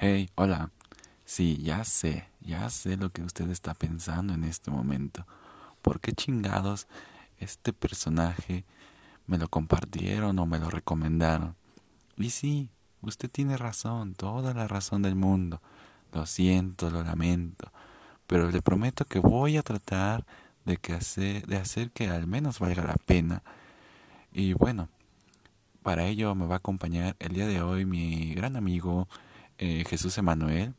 Hey, hola. Sí, ya sé, ya sé lo que usted está pensando en este momento. ¿Por qué chingados este personaje me lo compartieron o me lo recomendaron? Y sí, usted tiene razón, toda la razón del mundo. Lo siento, lo lamento, pero le prometo que voy a tratar de que hacer, de hacer que al menos valga la pena. Y bueno, para ello me va a acompañar el día de hoy mi gran amigo eh, Jesús Emanuel.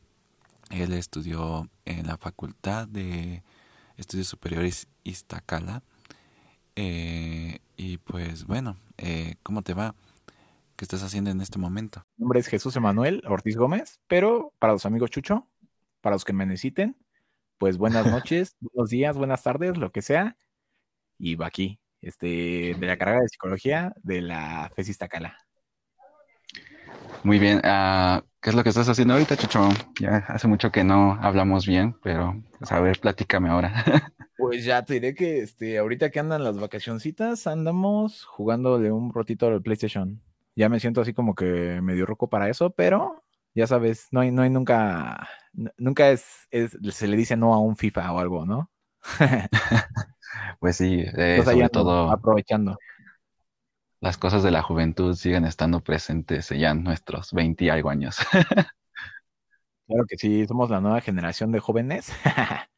Él estudió en la Facultad de Estudios Superiores Iztacala. Eh, y pues bueno, eh, ¿cómo te va? ¿Qué estás haciendo en este momento? Mi nombre es Jesús Emanuel Ortiz Gómez, pero para los amigos Chucho, para los que me necesiten, pues buenas noches, buenos días, buenas tardes, lo que sea. Y va aquí, este, de la carrera de psicología de la FES Iztacala. Muy bien. ah, ¿qué es lo que estás haciendo ahorita, Chucho? Ya hace mucho que no hablamos bien, pero pues, a ver, platícame ahora. Pues ya te diré que este, ahorita que andan las vacacioncitas, andamos jugándole un ratito al PlayStation. Ya me siento así como que medio roco para eso, pero ya sabes, no hay, no hay nunca, nunca es, es- se le dice no a un FIFA o algo, ¿no? Pues sí, eh, sobre todo aprovechando. Las cosas de la juventud siguen estando presentes ya en nuestros 20 y algo años. Claro que sí, somos la nueva generación de jóvenes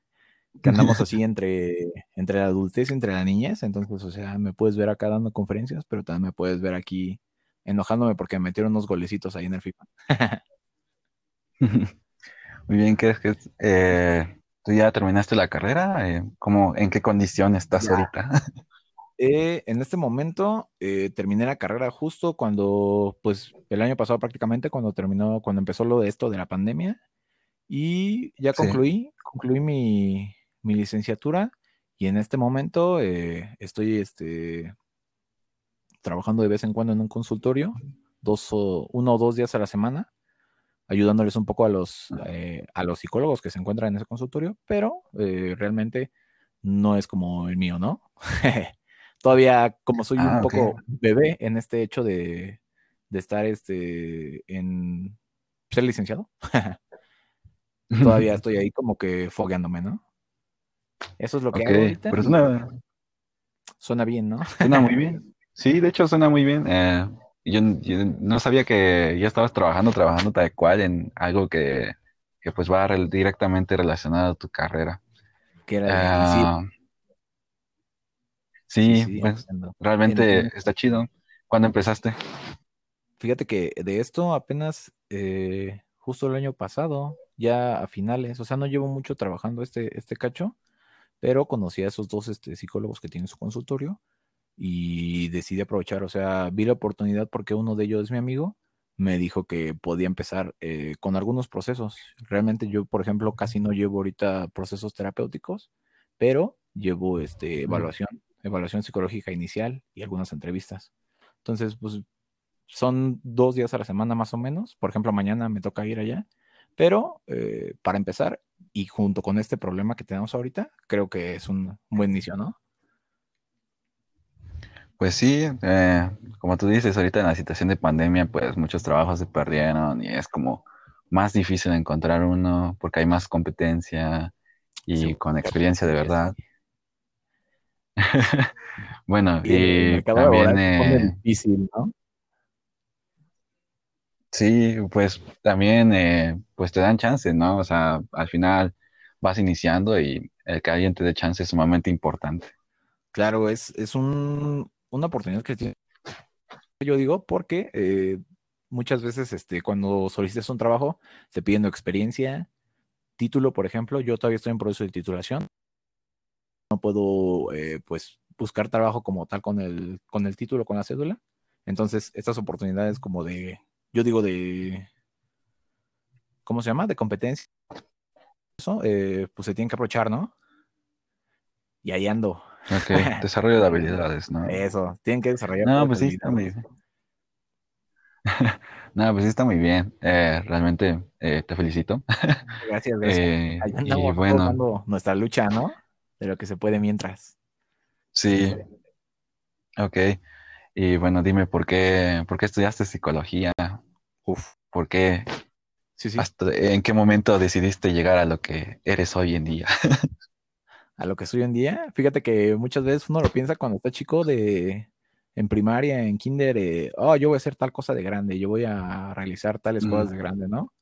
que andamos así entre, entre la adultez y entre la niñez. Entonces, o sea, me puedes ver acá dando conferencias, pero también me puedes ver aquí enojándome porque me metieron unos golecitos ahí en el FIFA. Muy bien, ¿qué es que eh, tú ya terminaste la carrera? Eh, ¿cómo, en qué condición estás Ya. ahorita? Eh, en este momento eh, terminé la carrera justo cuando, pues, el año pasado prácticamente, cuando terminó, cuando empezó lo de esto de la pandemia. Y ya Sí. concluí, concluí mi, mi licenciatura y en este momento eh, estoy este, trabajando de vez en cuando en un consultorio, dos o, uno o dos días a la semana, ayudándoles un poco a los, eh, a los psicólogos que se encuentran en ese consultorio, pero eh, realmente no es como el mío, ¿no? Todavía como soy un Ah, poco bebé en este hecho de, de estar este, en ser licenciado, todavía estoy ahí como que fogueándome, ¿no? Eso es lo que hago ahorita. pero suena, Suena bien, ¿no? suena muy bien. Sí, de hecho suena muy bien. Eh, yo, yo no sabía que ya estabas trabajando, trabajando tal cual en algo que, que pues va directamente relacionado a tu carrera. Que era de, y sí, Ah, sí, pues entiendo. Realmente en- está chido. ¿Cuándo empezaste? fíjate que de esto apenas eh, justo el año pasado, ya a finales, o sea, no llevo mucho trabajando este, este cacho, pero conocí a esos dos este, psicólogos que tienen su consultorio y decidí aprovechar, o sea, vi la oportunidad porque uno de ellos es mi amigo, me dijo que podía empezar eh, con algunos procesos. Realmente yo, por ejemplo, casi no llevo ahorita procesos terapéuticos, pero llevo este, evaluación, evaluación psicológica inicial y algunas entrevistas. Entonces, pues son dos días a la semana más o menos. Por ejemplo, mañana me toca ir allá, pero eh, para empezar y junto con este problema que tenemos ahorita, creo que es un, buen inicio, ¿no? Pues sí, eh, como tú dices, ahorita en la situación de pandemia, pues muchos trabajos se perdieron y es como más difícil encontrar uno porque hay más competencia y Sí, con experiencia de sí, verdad. Bueno, Y y mercado también, eh, difícil, ¿no? sí, pues también, eh, pues te dan chance, ¿no? O sea, al final vas iniciando y el que alguien te dé chance es sumamente importante. Claro, es, es un, una oportunidad que tiene, yo digo, porque eh, muchas veces este, cuando solicitas un trabajo, te piden experiencia, título, por ejemplo, yo todavía estoy en proceso de titulación, no puedo eh, pues buscar trabajo como tal con el, con el título, con la cédula. Entonces, estas oportunidades como de, yo digo de, ¿cómo se llama? De competencia, eso, eh, pues se tienen que aprovechar, ¿no? Y ahí ando. Ok, desarrollo de habilidades, ¿no? Eso, tienen que desarrollar No, pues sí, está muy bien. No, pues sí, está muy bien. Eh, realmente eh, te felicito. Gracias, gracias. Eh, Ahí y bueno, nuestra lucha, ¿no? De lo que se puede mientras. sí, ok. Y bueno, dime, ¿por qué, por qué estudiaste psicología? Uf. ¿Por qué? Sí, sí. ¿Hasta en qué momento decidiste llegar a lo que eres hoy en día? A lo que soy hoy en día. Fíjate que muchas veces uno lo piensa cuando está chico de en primaria, en kinder, eh, oh, yo voy a hacer tal cosa de grande, yo voy a realizar tales cosas de Mm, grande, ¿no?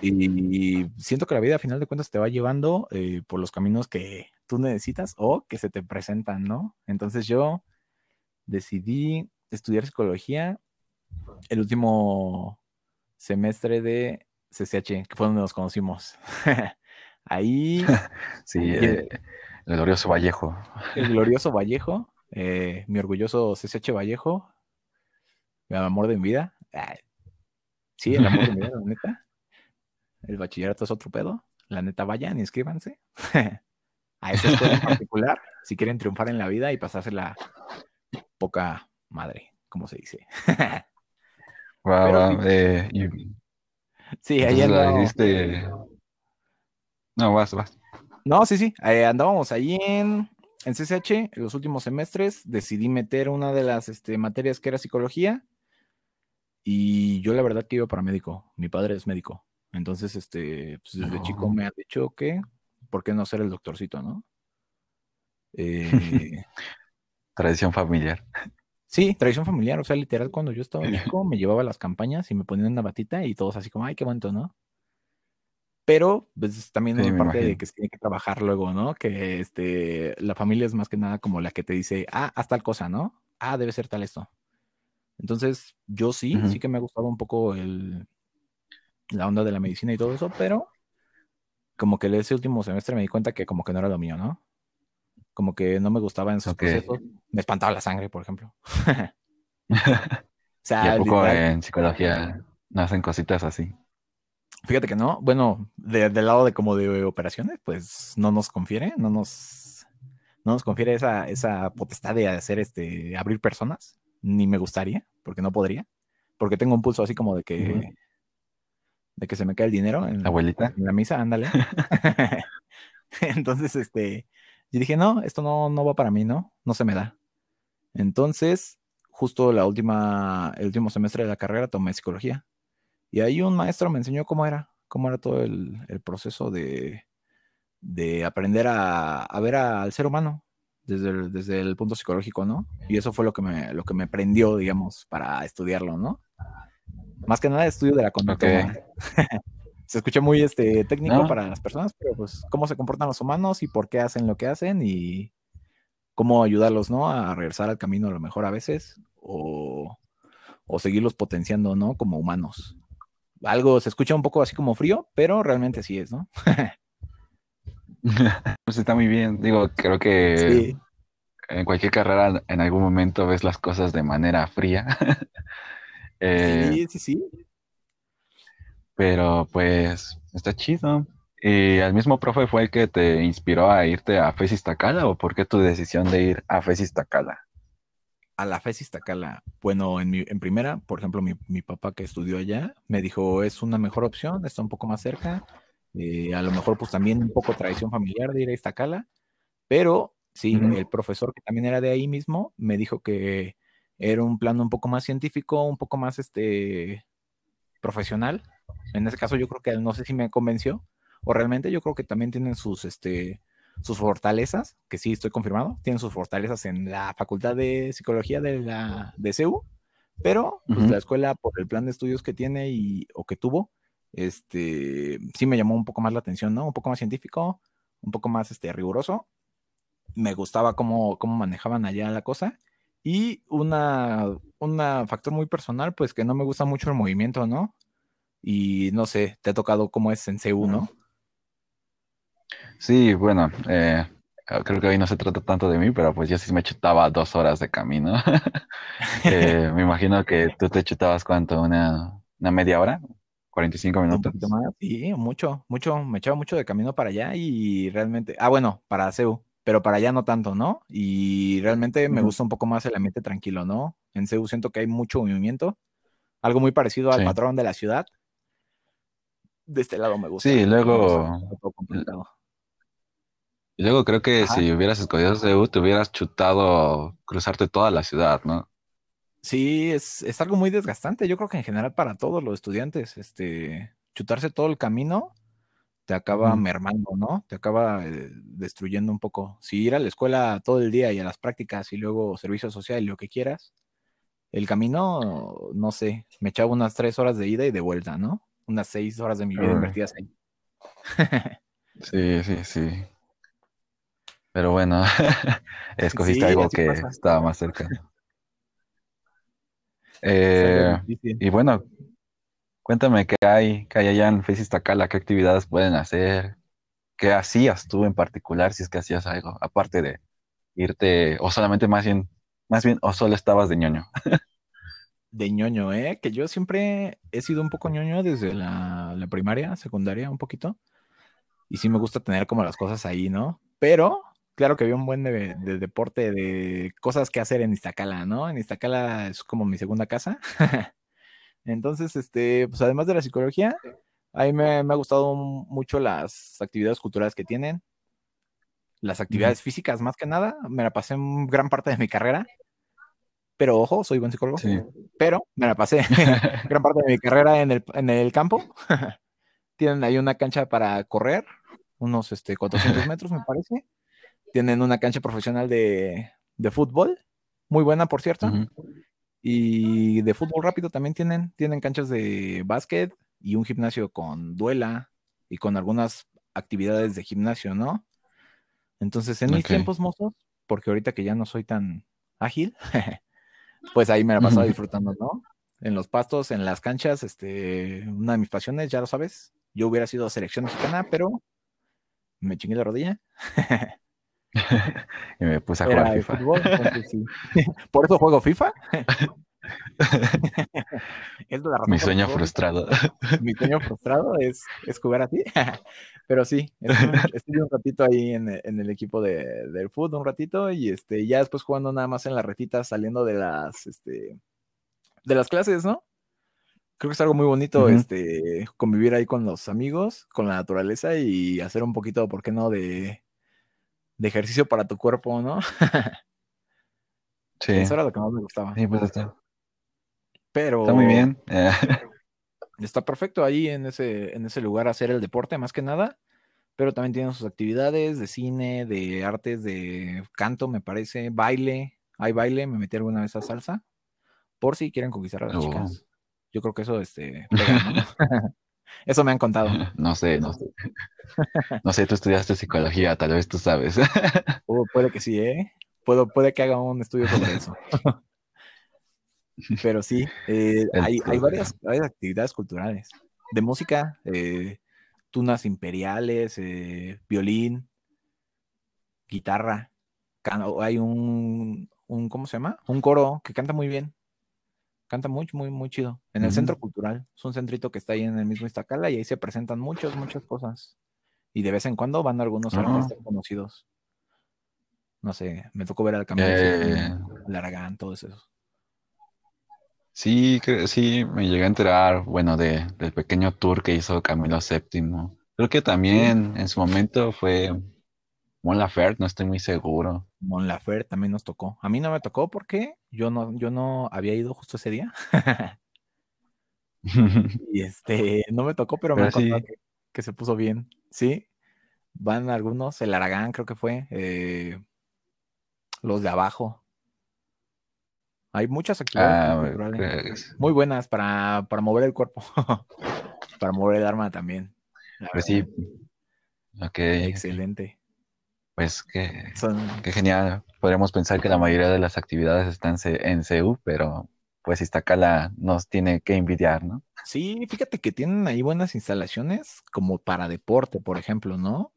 Y siento que la vida a final de cuentas te va llevando eh, por los caminos que tú necesitas o que se te presentan, ¿no? Entonces yo decidí estudiar psicología el último semestre de CCH, que fue donde nos conocimos. Ahí, sí, eh, el glorioso Vallejo. el glorioso Vallejo, eh, mi orgulloso CCH Vallejo, mi amor de mi vida. Ay, sí, el amor de mi vida, la neta. El bachillerato es otro pedo. La neta, vayan y inscríbanse a esa escuela en particular si quieren triunfar en la vida y pasársela poca madre, como se dice. Va, Pero va, sí, eh, y sí, hiciste. No, vas, vas. No, sí, sí, eh, andábamos ahí en, en CCH en los últimos semestres. Decidí meter una de las este, materias que era psicología y yo la verdad que iba para médico. Mi padre es médico. Entonces, este, pues desde chico me han dicho que, ¿por qué no ser el doctorcito, no? Eh, Tradición familiar. sí, tradición familiar, o sea, literal, cuando yo estaba chico me llevaba a las campañas y me ponían una batita y todos así como, ay, qué bonito, ¿no? Pero pues, también Sí, me parte de que se tiene que trabajar luego, ¿no? Que este, la familia es más que nada como la que te dice, ah, haz tal cosa, ¿no? Ah, debe ser tal esto. Entonces, yo sí, sí que me ha gustado un poco el, la onda de la medicina y todo eso, pero como que ese último semestre me di cuenta que como que no era lo mío, ¿no? Como que no me gustaba en esos Ok. procesos. Me espantaba la sangre, por ejemplo. O ¿Y sea, a poco literal, en psicología nacen cositas así? fíjate que no. Bueno, de- del lado de como de operaciones, pues no nos confiere, no nos, no nos confiere esa, esa potestad de hacer este, abrir personas. Ni me gustaría, porque no podría. Porque tengo un pulso así como de que. De que se me cae el dinero en, Abuelita. en la misa, ándale. Entonces, este, yo dije, no, esto no, no va para mí, ¿no? No se me da. Entonces, justo la última, el último semestre de la carrera tomé psicología. Y ahí un maestro me enseñó cómo era, cómo era todo el, el proceso de, de aprender a, a ver a- al ser humano desde el, desde el punto psicológico, ¿no? Y eso fue lo que me, lo que me prendió, digamos, para estudiarlo, ¿no? Más que nada estudio de la conducta humana. Se escucha muy este, técnico No. para las personas, pero pues cómo se comportan los humanos y por qué hacen lo que hacen y cómo ayudarlos, ¿no? A regresar al camino a lo mejor a veces o, o seguirlos potenciando, ¿no? Como humanos. Algo se escucha un poco así como frío, pero realmente sí es, ¿no? Pues está muy bien. Digo, creo que Sí, en cualquier carrera en algún momento ves las cosas de manera fría. Eh, sí, sí, sí. pero pues está chido. ¿Y el mismo profe fue el que te inspiró a irte a FES Tacala o por qué tu decisión de ir a FES Tacala? A la FES Iztacala, bueno, en, mi, en primera, por ejemplo, mi, mi papá que estudió allá me dijo, es una mejor opción, está un poco más cerca, eh, a lo mejor pues también un poco tradición familiar de ir a Iztacala, pero sí, el profesor que también era de ahí mismo me dijo que era un plano un poco más científico, un poco más este profesional. En ese caso yo creo que no sé si me convenció o realmente yo creo que también tienen sus este sus fortalezas, que sí estoy confirmado, tienen sus fortalezas en la Facultad de Psicología de la de CEU, pero pues la escuela por el plan de estudios que tiene y o que tuvo, este sí me llamó un poco más la atención, ¿no? Un poco más científico, un poco más este riguroso. Me gustaba cómo, cómo manejaban allá la cosa y una, una factor muy personal, pues que no me gusta mucho el movimiento, ¿no? Y no sé, te ha tocado cómo es en CEU, ¿no? Sí, bueno, eh, creo que hoy no se trata tanto de mí, pero pues yo sí me chutaba dos horas de camino. Eh, me imagino que tú te chutabas cuánto, una, una media hora, 45 Un minutos. más, sí, mucho, mucho, me echaba mucho de camino para allá y realmente, ah, bueno, para CEU, pero para allá no tanto, ¿no? Y realmente me gusta un poco más el ambiente tranquilo, ¿no? En CEU siento que hay mucho movimiento, algo muy parecido al Sí. patrón de la ciudad. De este lado me gusta. Sí, gusta luego, un poco complicado. y luego creo que Ajá. si hubieras escogido CEU, te hubieras chutado cruzarte toda la ciudad, ¿no? Sí, es, es algo muy desgastante. Yo creo que en general para todos los estudiantes, este, chutarse todo el camino te acaba mermando, ¿no? Te acaba eh, destruyendo un poco. Si ir a la escuela todo el día y a las prácticas y luego servicio social y lo que quieras, el camino, no sé, me echaba unas tres horas de ida y de vuelta, ¿no? Unas seis horas de mi vida invertidas ahí. sí, sí, sí. Pero bueno, escogiste algo que estaba más cerca. Eh, y bueno, cuéntame qué hay, qué hay allá en Face Iztacala, qué actividades pueden hacer, qué hacías tú en particular, si es que hacías algo, aparte de irte, o solamente más bien, más bien, o solo estabas de ñoño. de ñoño, ¿eh? Que yo siempre he sido un poco ñoño desde la, primaria, secundaria, un poquito. Y sí me gusta tener como las cosas ahí, ¿no? Pero claro que había un buen de, deporte, de cosas que hacer en Iztacala, ¿no? En Iztacala es como mi segunda casa. Entonces, este, pues además de la psicología, a mí me, ha gustado mucho las actividades culturales que tienen, las actividades físicas más que nada. Me la pasé en gran parte de mi carrera. Pero ojo, soy buen psicólogo. Pero me la pasé gran parte de mi carrera en el, en el campo. Tienen ahí una cancha para correr, unos este, 400 metros, me parece. Tienen una cancha profesional de, fútbol, muy buena, por cierto. Y de fútbol rápido también tienen, tienen canchas de básquet y un gimnasio con duela y con algunas actividades de gimnasio, ¿no? Entonces, en mis tiempos mozos, porque ahorita que ya no soy tan ágil, pues ahí me la paso disfrutando, ¿no? En los pastos, en las canchas, este, una de mis pasiones, ya lo sabes. Yo hubiera sido selección mexicana, pero me chingué la rodilla. y me puse a jugar FIFA. Por eso juego FIFA. Mi sueño frustrado. Mi sueño frustrado es, es jugar así. Pero sí, estuve, un ratito ahí en, el equipo de, del fútbol, un ratito, y este, ya después jugando nada más en las retitas, saliendo de las, este, de las clases, ¿no? Creo que es algo muy bonito, este, convivir ahí con los amigos, con la naturaleza y hacer un poquito, ¿por qué no?, de, de ejercicio para tu cuerpo, ¿no? sí. Eso era lo que más me gustaba. Sí, pues está. Pero. Está muy bien. está perfecto ahí en ese, en ese lugar hacer el deporte, más que nada. Pero también tienen sus actividades de cine, de artes, de canto, me parece, baile. Hay baile, me metí alguna vez a salsa. Por si quieren conquistar a las chicas. Oh. Yo creo que eso, este, Eso me han contado. No sé, no sé. No sé, tú estudiaste psicología, tal vez tú sabes. puede que sí, ¿eh? Puedo, puede que haga un estudio sobre eso. Pero sí, eh, hay, varias, actividades culturales. De música, eh, tunas imperiales, eh, violín, guitarra. Hay un, un, ¿cómo se llama? Un coro que canta muy bien. Canta muy, muy, muy chido. En el Centro Cultural. Es un centrito que está ahí en el mismo Iztacala y ahí se presentan muchas, muchas cosas. Y de vez en cuando van algunos artistas conocidos. No sé, me tocó ver al Camilo, eh... Aragán, todos esos. Sí, sí, me llegué a enterar, bueno, de, del pequeño tour que hizo Camilo VII. Creo que también en su momento fue Mon Laferte, no estoy muy seguro. Mon Laferte también nos tocó. A mí no me tocó porque yo no, yo no había ido justo ese día. y este, no me tocó, pero, me acuerdo que, se puso bien. Sí, van algunos, el Aragán creo que fue, eh, los de abajo. Hay muchas actividades ah, muy buenas para, para mover el cuerpo, para mover el arma también. Pues sí. Ok. Excelente. Pues qué, genial. Podríamos pensar que la mayoría de las actividades están en CEU, pero pues Iztacala nos tiene que envidiar, ¿no? Sí, fíjate que tienen ahí buenas instalaciones como para deporte, por ejemplo, ¿no?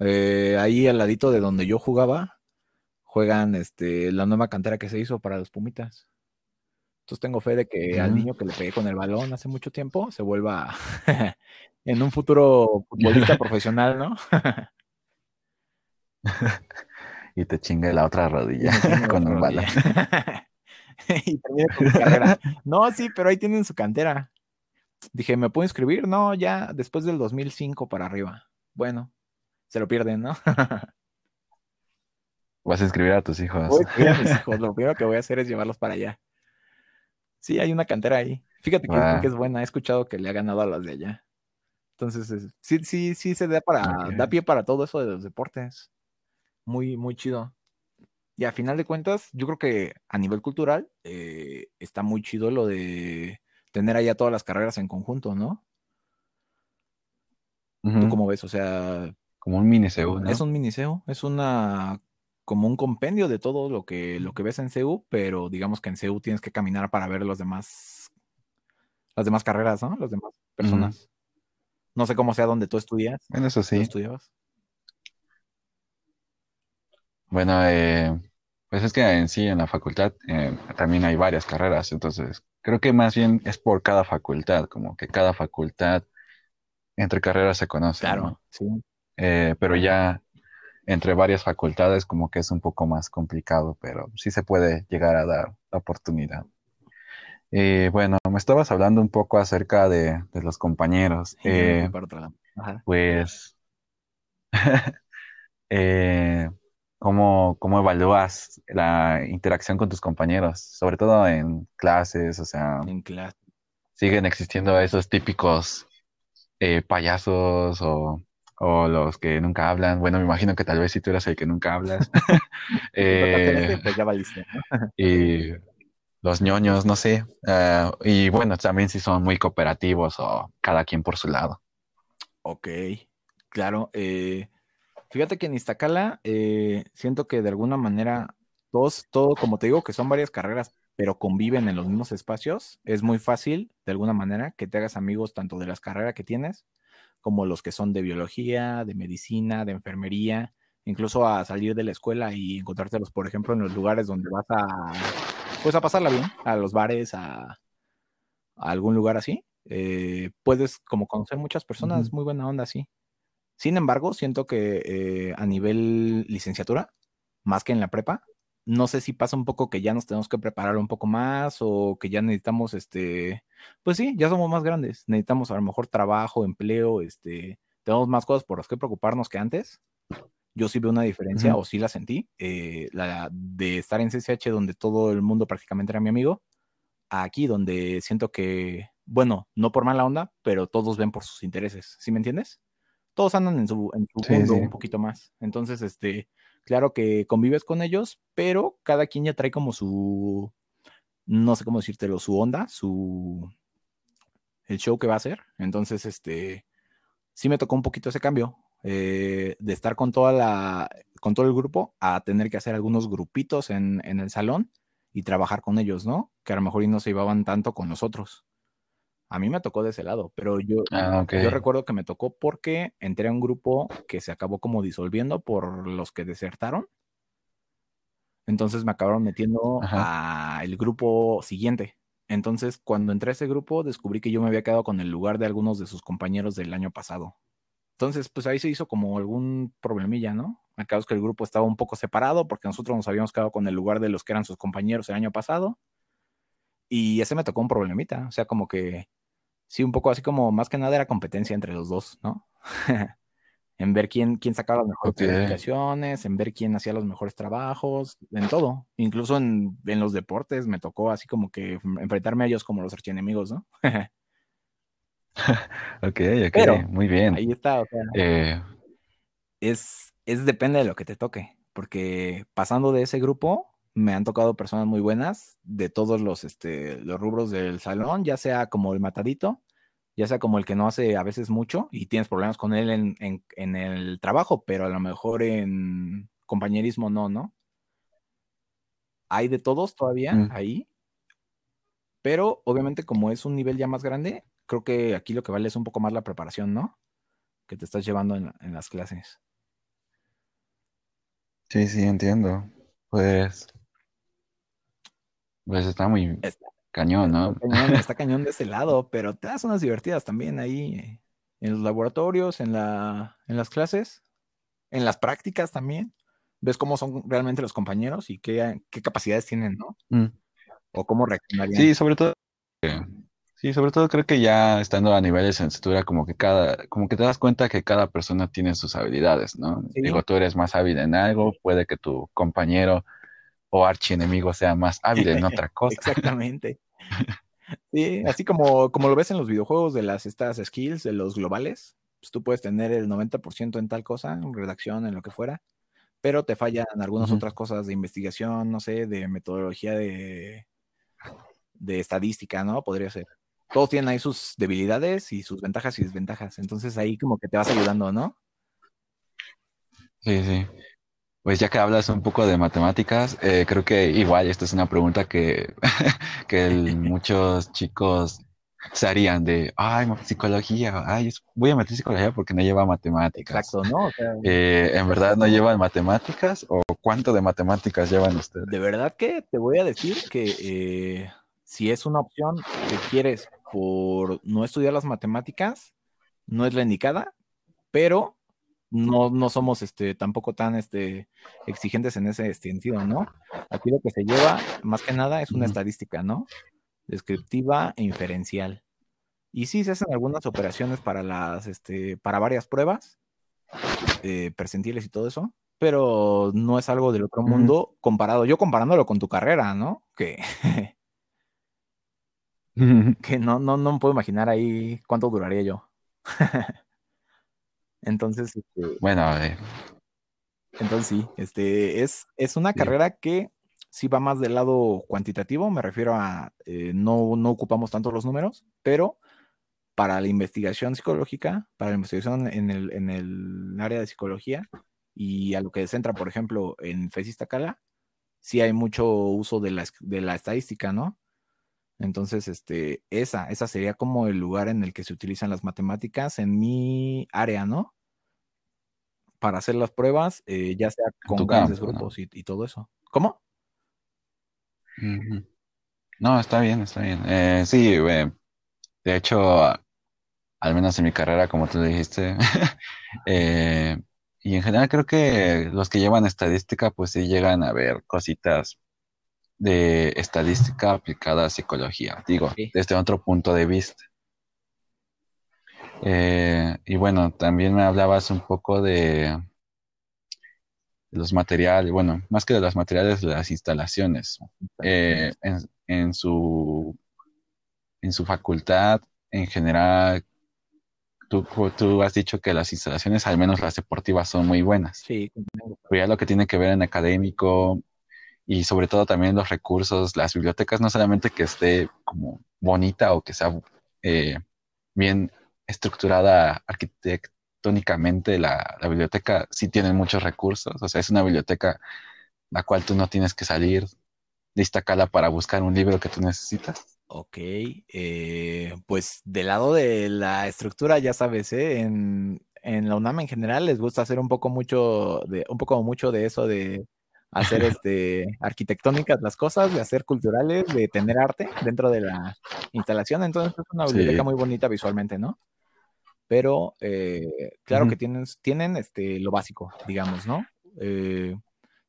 Eh, ahí al ladito de donde yo jugaba, juegan este, la nueva cantera que se hizo para los Pumitas. Entonces tengo fe de que al niño que le pegué con el balón hace mucho tiempo se vuelva en un futuro futbolista profesional, ¿no? y te chingue la otra rodilla con un balón. y con carrera. No, sí, pero ahí tienen su cantera. Dije, ¿me puedo inscribir? No, ya después del 2005 para arriba. Bueno, se lo pierden, ¿no? Vas a inscribir a tus hijos. Lo primero que voy a hacer es llevarlos para allá. Sí, hay una cantera ahí. Fíjate que, que, es buena. He escuchado que le ha ganado a las de allá. Entonces, sí, sí, sí se da para, da pie para todo eso de los deportes. Muy, muy chido. Y a final de cuentas, yo creo que a nivel cultural eh, está muy chido lo de tener allá todas las carreras en conjunto, ¿no? ¿Tú cómo ves? O sea. Como un miniseo, ¿no? Es un miniseo, es una como un compendio de todo lo que, lo que ves en CEU, pero digamos que en CEU tienes que caminar para ver los demás, las demás carreras, ¿no? Las demás personas. No sé cómo sea donde tú estudias. Bueno, eso sí. estudiabas? Bueno, eh, pues es que en sí, en la facultad eh, también hay varias carreras, entonces creo que más bien es por cada facultad, como que cada facultad entre carreras se conoce. Claro, sí. Eh, pero ya entre varias facultades como que es un poco más complicado, pero sí se puede llegar a dar la oportunidad. Eh, bueno, me estabas hablando un poco acerca de, los compañeros. pues, ¿Cómo, cómo evalúas la interacción con tus compañeros? Sobre todo en clases, o sea, En clase. siguen existiendo esos típicos eh, payasos o, o los que nunca hablan. Bueno, me imagino que tal vez si tú eres el que nunca hablas. Eh, pues ya valiste, ¿no? y los ñoños, no sé. Ah, y bueno, también si son muy cooperativos o cada quien por su lado. Ok, claro. Eh, Fíjate que en Iztacala eh, siento que de alguna manera todos, todo, como te digo, que son varias carreras, pero conviven en los mismos espacios, es muy fácil, de alguna manera, que te hagas amigos tanto de las carreras que tienes, como los que son de biología, de medicina, de enfermería, incluso a salir de la escuela y encontrártelos, por ejemplo, en los lugares donde vas a, pues a pasarla bien, a los bares, a, algún lugar así. Eh, puedes como conocer muchas personas, muy buena onda así. Sin embargo, siento que eh, a nivel licenciatura, más que en la prepa, no sé si pasa un poco que ya nos tenemos que preparar un poco más o que ya necesitamos, este, pues sí, ya somos más grandes, necesitamos a lo mejor trabajo, empleo, este, tenemos más cosas por las que preocuparnos que antes. Yo sí veo una diferencia, o sí la sentí, eh, la de estar en CCH donde todo el mundo prácticamente era mi amigo, aquí donde siento que, bueno, no por mala onda, pero todos ven por sus intereses, ¿sí me entiendes? Todos andan en su, en su mundo un poquito más. Entonces, este, claro que convives con ellos, pero cada quien ya trae como su, no sé cómo decírtelo, su onda, su, el show que va a hacer. Entonces, este, sí me tocó un poquito ese cambio. Eh, de estar con toda la, con todo el grupo a tener que hacer algunos grupitos en, en el salón y trabajar con ellos, ¿no? Que a lo mejor y no se llevaban tanto con nosotros. A mí me tocó de ese lado, pero yo, ah, yo recuerdo que me tocó porque entré a un grupo que se acabó como disolviendo por los que desertaron. Entonces me acabaron metiendo al grupo siguiente. Entonces, cuando entré a ese grupo, descubrí que yo me había quedado con el lugar de algunos de sus compañeros del año pasado. Entonces, pues ahí se hizo como algún problemilla, ¿no? Acá es que el grupo estaba un poco separado porque nosotros nos habíamos quedado con el lugar de los que eran sus compañeros el año pasado. Y ese me tocó un problemita. O sea, como que sí, un poco así como más que nada era competencia entre los dos, ¿no? en ver quién, quién sacaba las mejores calificaciones, en ver quién hacía los mejores trabajos, en todo. Incluso en, los deportes me tocó así como que enfrentarme a ellos como los archienemigos, ¿no? ok, ok, muy bien. Ahí está, o sea, eh. es, es depende de lo que te toque, porque pasando de ese grupo, me han tocado personas muy buenas de todos los, este, los rubros del salón, ya sea como el matadito, ya sea como el que no hace a veces mucho y tienes problemas con él en, el trabajo, pero a lo mejor en compañerismo no, ¿no? Hay de todos todavía mm. ahí, pero obviamente como es un nivel ya más grande, creo que aquí lo que vale es un poco más la preparación, ¿no? Que te estás llevando en, en las clases. Sí, sí, entiendo. Pues pues está muy cañón, ¿no? Está cañón, de ese lado, pero te das unas divertidas también ahí eh, en los laboratorios, en, la, en las clases, en las prácticas también. Ves cómo son realmente los compañeros y qué, capacidades tienen, ¿no? Mm. O cómo reaccionarían. Sí, sobre todo. sí, sobre todo creo que ya estando a nivel de censura, como que cada, como que te das cuenta que cada persona tiene sus habilidades, ¿no? Digo, tú eres más hábil en algo, puede que tu compañero o archienemigo sea más hábil en otra cosa. Exactamente. Sí, así como, como lo ves en los videojuegos de las estas skills, de los globales, pues tú puedes tener el 90% en tal cosa, en redacción, en lo que fuera, pero te fallan algunas otras cosas de investigación, no sé, de metodología de, de estadística, ¿no? Podría ser. Todos tienen ahí sus debilidades y sus ventajas y desventajas. Entonces ahí como que te vas ayudando, ¿no? Sí, sí. Pues ya que hablas un poco de matemáticas, eh, creo que igual esta es una pregunta que, que el- muchos chicos se harían de, ay, psicología, ay, voy a meter psicología porque no lleva matemáticas. Exacto, ¿no? O sea, Eh, ¿en verdad no llevan matemáticas o cuánto de matemáticas llevan ustedes? de verdad que te voy a decir que eh, si es una opción que quieres por no estudiar las matemáticas, no es la indicada, pero no, no somos este, tampoco tan este, exigentes en ese sentido, ¿no? Aquí lo que se lleva, más que nada, es una estadística, ¿no? Descriptiva e inferencial. Y sí se hacen algunas operaciones para las, este, para varias pruebas, eh, percentiles y todo eso, pero no es algo del otro mundo comparado, yo comparándolo con tu carrera, ¿no? Que, que no, no, no me puedo imaginar ahí cuánto duraría yo. Entonces, este, Bueno, eh, entonces sí, este, es, es una Sí. carrera que sí va más del lado cuantitativo, me refiero a eh, no, no ocupamos tanto los números, pero para la investigación psicológica, para la investigación en el, en el área de psicología y a lo que se centra, por ejemplo, en FES Iztacala, sí hay mucho uso de la, de la estadística, ¿no? Entonces, este, esa, esa sería como el lugar en el que se utilizan las matemáticas en mi área, ¿no? Para hacer las pruebas, eh, ya sea con grandes campo, ¿no? grupos y, y todo eso. ¿Cómo? No, está bien, está bien. Eh, sí, eh, de hecho, al menos en mi carrera, como tú dijiste, eh, y en general creo que los que llevan estadística, pues sí llegan a ver cositas de estadística aplicada a psicología, digo, Sí. desde otro punto de vista. Eh, y bueno, también me hablabas un poco de los materiales, bueno, más que de los materiales, de las instalaciones. Eh, en, en su, en su facultad, en general, tú, tú has dicho que las instalaciones, al menos las deportivas, son muy buenas. Sí, Pero ya lo que tiene que ver en académico y sobre todo también los recursos, las bibliotecas, no solamente que esté como bonita o que sea eh, bien estructurada arquitectónicamente la, biblioteca, sí tiene muchos recursos, o sea, es una biblioteca la cual tú no tienes que salir de Iztacala para buscar un libro que tú necesitas. Ok, eh, pues del lado de la estructura, ya sabes, ¿eh? en, en, la UNAM en general les gusta hacer un poco mucho de, un poco mucho de eso de hacer este arquitectónicas las cosas, de hacer culturales, de tener arte dentro de la instalación. Entonces es una biblioteca sí. muy bonita visualmente, ¿no? Pero eh, claro uh -huh. que tienen, tienen este, lo básico, digamos, ¿no? Eh,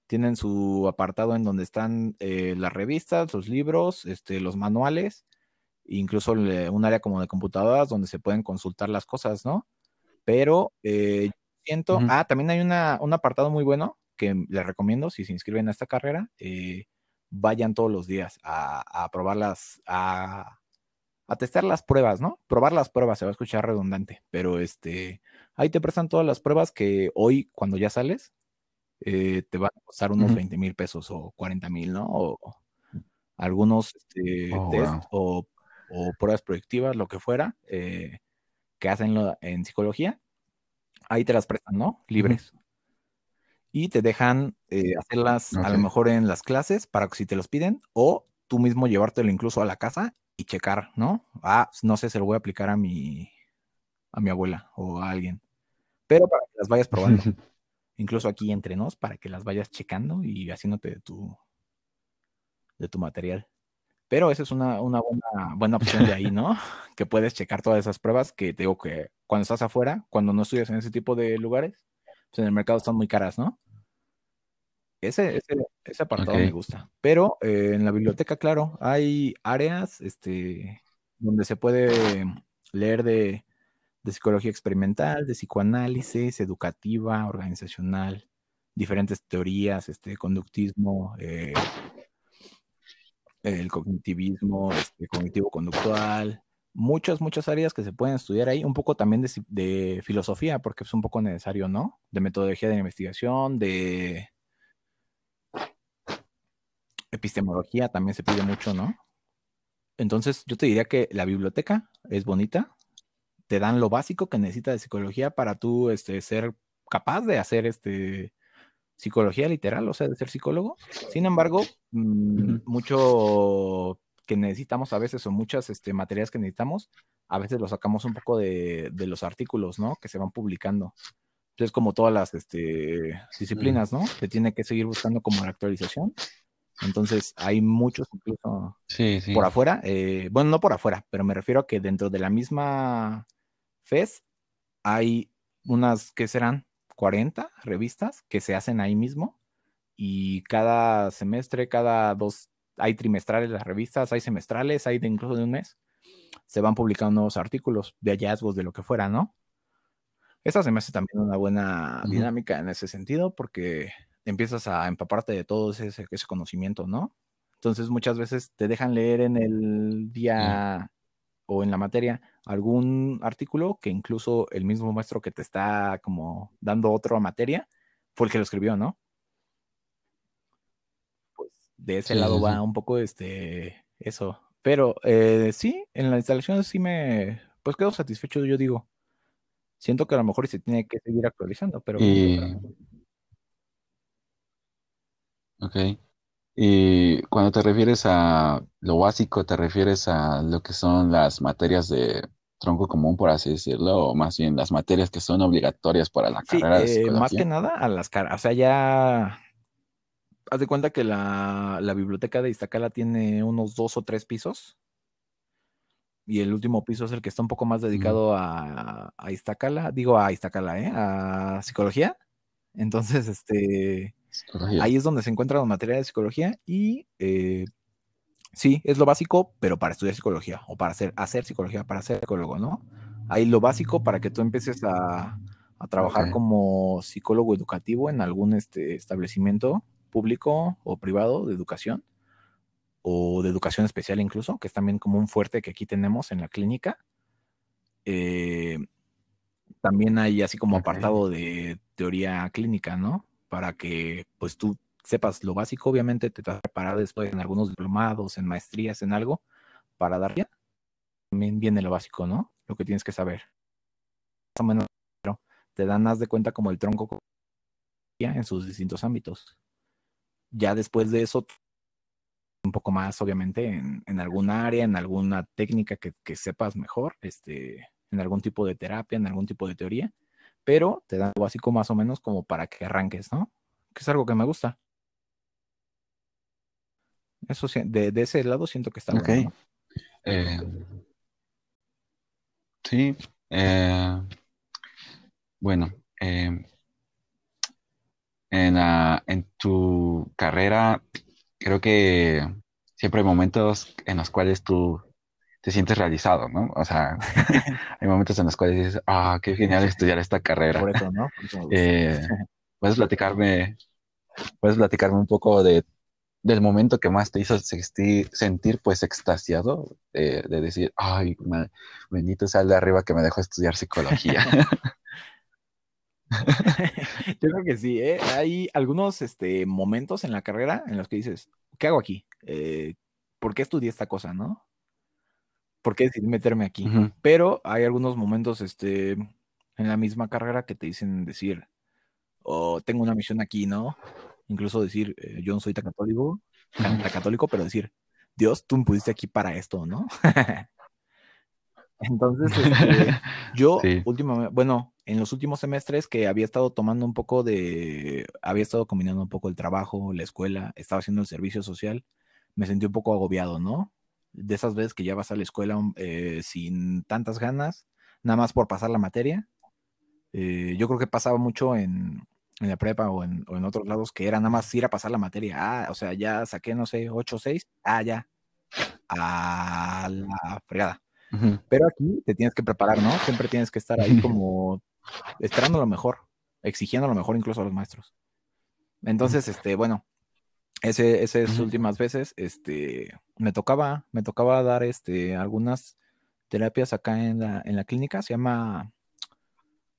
tienen su apartado en donde están eh, las revistas, los libros, este, los manuales, incluso le, un área como de computadoras donde se pueden consultar las cosas, ¿no? Pero eh, siento, uh -huh. ah, también hay una, un apartado muy bueno que les recomiendo si se inscriben a esta carrera, eh, vayan todos los días a, a probarlas, a, a testar las pruebas, ¿no? Probar las pruebas, se va a escuchar redundante, pero este, ahí te prestan todas las pruebas que hoy, cuando ya sales, eh, te van a costar unos uh -huh. 20 mil pesos o 40 mil, ¿no? O algunos este, oh, test wow. o, o, pruebas proyectivas, lo que fuera, eh, que hacen lo, en psicología, ahí te las prestan, ¿no? Libres. Y te dejan eh, hacerlas okay. a lo mejor en las clases para que si te los piden, o tú mismo llevártelo incluso a la casa y checar, ¿no? Ah, no sé, se lo voy a aplicar a mi, a mi abuela o a alguien. Pero para que las vayas probando. incluso aquí entre nos, para que las vayas checando y haciéndote de tu, de tu material. Pero esa es una, una buena, buena opción de ahí, ¿no? que puedes checar todas esas pruebas que te digo que cuando estás afuera, cuando no estudias en ese tipo de lugares, en el mercado están muy caras, ¿no? Ese, ese, ese apartado okay. me gusta. Pero eh, en la biblioteca, claro, hay áreas este, donde se puede leer de, de psicología experimental, de psicoanálisis, educativa, organizacional, diferentes teorías, este, conductismo, eh, el cognitivismo, este, cognitivo-conductual, muchas, muchas áreas que se pueden estudiar ahí, un poco también de, de, filosofía, porque es un poco necesario, ¿no? De metodología de investigación, de epistemología también se pide mucho, ¿no? Entonces, yo te diría que la biblioteca es bonita, te dan lo básico que necesitas de psicología para tú este, ser capaz de hacer este, psicología literal, o sea, de ser psicólogo. Sin embargo, mmm, mucho que necesitamos a veces o muchas este, materias que necesitamos, a veces lo sacamos un poco de, de, los artículos, ¿no? Que se van publicando. Entonces, como todas las este, disciplinas, ¿no? Se tiene que seguir buscando como la actualización. Entonces, hay muchos incluso sí, sí. por afuera. Eh, bueno, no por afuera, pero me refiero a que dentro de la misma FES hay unas, ¿qué serán? 40 revistas que se hacen ahí mismo y cada semestre, cada dos, hay trimestrales las revistas, hay semestrales, hay de incluso de un mes, se van publicando nuevos artículos de hallazgos de lo que fuera, ¿no? Esa se me hace también una buena dinámica en ese sentido porque empiezas a empaparte de todo ese, ese, conocimiento, ¿no? Entonces muchas veces te dejan leer en el día o en la materia algún artículo que incluso el mismo maestro que te está como dando otra materia fue el que lo escribió, ¿no? De ese sí, lado sí, va un poco este eso. Pero eh, sí, en la instalación sí me pues quedo satisfecho, yo digo. Siento que a lo mejor se tiene que seguir actualizando, pero... Y... Ok. Y cuando te refieres a lo básico, ¿te refieres a lo que son las materias de tronco común, por así decirlo, o más bien las materias que son obligatorias para la sí, carrera de eh, psicología? Más que nada a las caras. O sea, ya... Haz de cuenta que la, la biblioteca de Iztacala tiene unos dos o tres pisos y el último piso es el que está un poco más dedicado a, a Iztacala, digo a Iztacala, ¿eh? a psicología. Entonces, este, psicología. ahí es donde se encuentra la materia de psicología y eh, sí, es lo básico, pero para estudiar psicología o para hacer, hacer psicología, para ser psicólogo, ¿no? Ahí lo básico para que tú empieces a, a trabajar okay. como psicólogo educativo en algún este, establecimiento público o privado de educación o de educación especial incluso, que es también como un fuerte que aquí tenemos en la clínica. Eh, también hay así como okay. apartado de teoría clínica, ¿no? Para que pues tú sepas lo básico, obviamente te vas a preparar después en algunos diplomados, en maestrías, en algo, para dar ya. También viene lo básico, ¿no? Lo que tienes que saber. Más o menos, pero te dan más de cuenta como el tronco en sus distintos ámbitos. Ya después de eso, un poco más, obviamente, en, en alguna área, en alguna técnica que, que, sepas mejor, este, en algún tipo de terapia, en algún tipo de teoría, pero te dan lo básico más o menos como para que arranques, ¿no? Que es algo que me gusta. Eso de, de ese lado siento que está Ok. bueno. Eh, sí. Eh, bueno, eh, en, la, en tu carrera creo que siempre hay momentos en los cuales tú te sientes realizado, ¿no? O sea, hay momentos en los cuales dices, ah, qué genial estudiar esta carrera. Por eso, ¿no? Por eso eh, ¿Puedes platicarme, puedes platicarme un poco de, del momento que más te hizo sentir, sentir pues extasiado? Eh, de decir, ay, bendito sea el de arriba que me dejó estudiar psicología. Yo creo que sí, ¿eh? Hay algunos este, momentos en la carrera en los que dices, ¿qué hago aquí? Eh, ¿Por qué estudié esta cosa, no? ¿Por qué decidí meterme aquí? Uh -huh. Pero hay algunos momentos este, en la misma carrera que te dicen decir, o oh, tengo una misión aquí, ¿no? Incluso decir, eh, yo no soy tan católico, tan, católico, pero decir, Dios, tú me pusiste aquí para esto, ¿no? Entonces, este, yo sí. últimamente, bueno, en los últimos semestres que había estado tomando un poco de, había estado combinando un poco el trabajo, la escuela, estaba haciendo el servicio social, me sentí un poco agobiado, ¿no? De esas veces que ya vas a la escuela eh, sin tantas ganas, nada más por pasar la materia. Eh, yo creo que pasaba mucho en, en la prepa o en, o en, otros lados que era nada más ir a pasar la materia. Ah, o sea, ya saqué, no sé, 8 o 6. Ah, ya. A la fregada. Uh -huh. Pero aquí te tienes que preparar, ¿no? Siempre tienes que estar ahí como esperando lo mejor, exigiendo lo mejor incluso a los maestros. Entonces, este, bueno, ese, esas últimas veces, este, me tocaba, me tocaba dar este, algunas terapias acá en la, en la clínica, se llama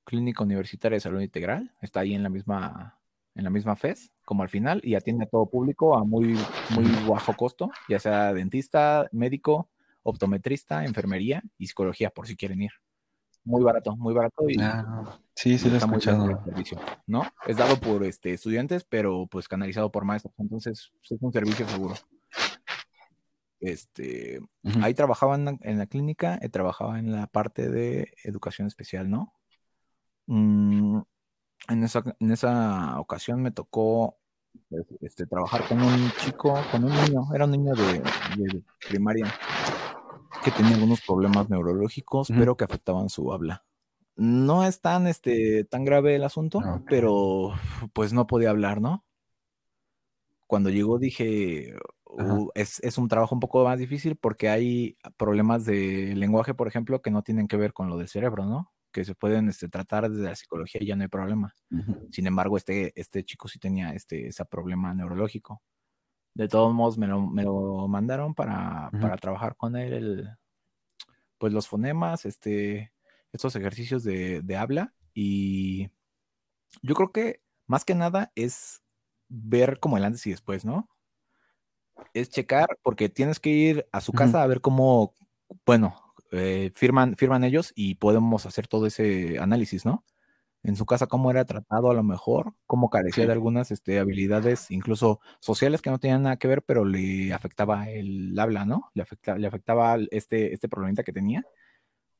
Clínica Universitaria de Salud Integral, está ahí en la misma, en la misma FES, como al final, y atiende a todo público a muy, muy bajo costo, ya sea dentista, médico, optometrista, enfermería y psicología, por si quieren ir. Muy barato, muy barato y, Ah, sí, sí lo he muy escuchado. servicio, ¿no? Es dado por este, estudiantes, pero pues canalizado por maestros, entonces es un servicio seguro. Este, ahí trabajaba en la, en la clínica, eh, trabajaba en la parte de educación especial, ¿no? Mm, en, esa, en esa ocasión me tocó pues, este, trabajar con un chico, con un niño, era un niño de, de primaria que tenía algunos problemas neurológicos, pero que afectaban su habla. No es tan, este, tan grave el asunto, Ok. pero pues no podía hablar, ¿no? Cuando llegó dije, uh, es, es un trabajo un poco más difícil porque hay problemas de lenguaje, por ejemplo, que no tienen que ver con lo del cerebro, ¿no? Que se pueden este, tratar desde la psicología y ya no hay problema. Sin embargo, este, este chico sí tenía este, ese problema neurológico. De todos modos, me lo, me lo mandaron para, para trabajar con él, el, pues los fonemas, este, estos ejercicios de, de habla. Y yo creo que más que nada es ver como el antes y después, ¿no? Es checar, porque tienes que ir a su casa a ver cómo, bueno, eh, firman, firman ellos y podemos hacer todo ese análisis, ¿no? En su casa, cómo era tratado a lo mejor, cómo carecía Sí. de algunas este, habilidades, incluso sociales que no tenían nada que ver, pero le afectaba el habla, ¿no? Le, afecta, le afectaba este, este problemita que tenía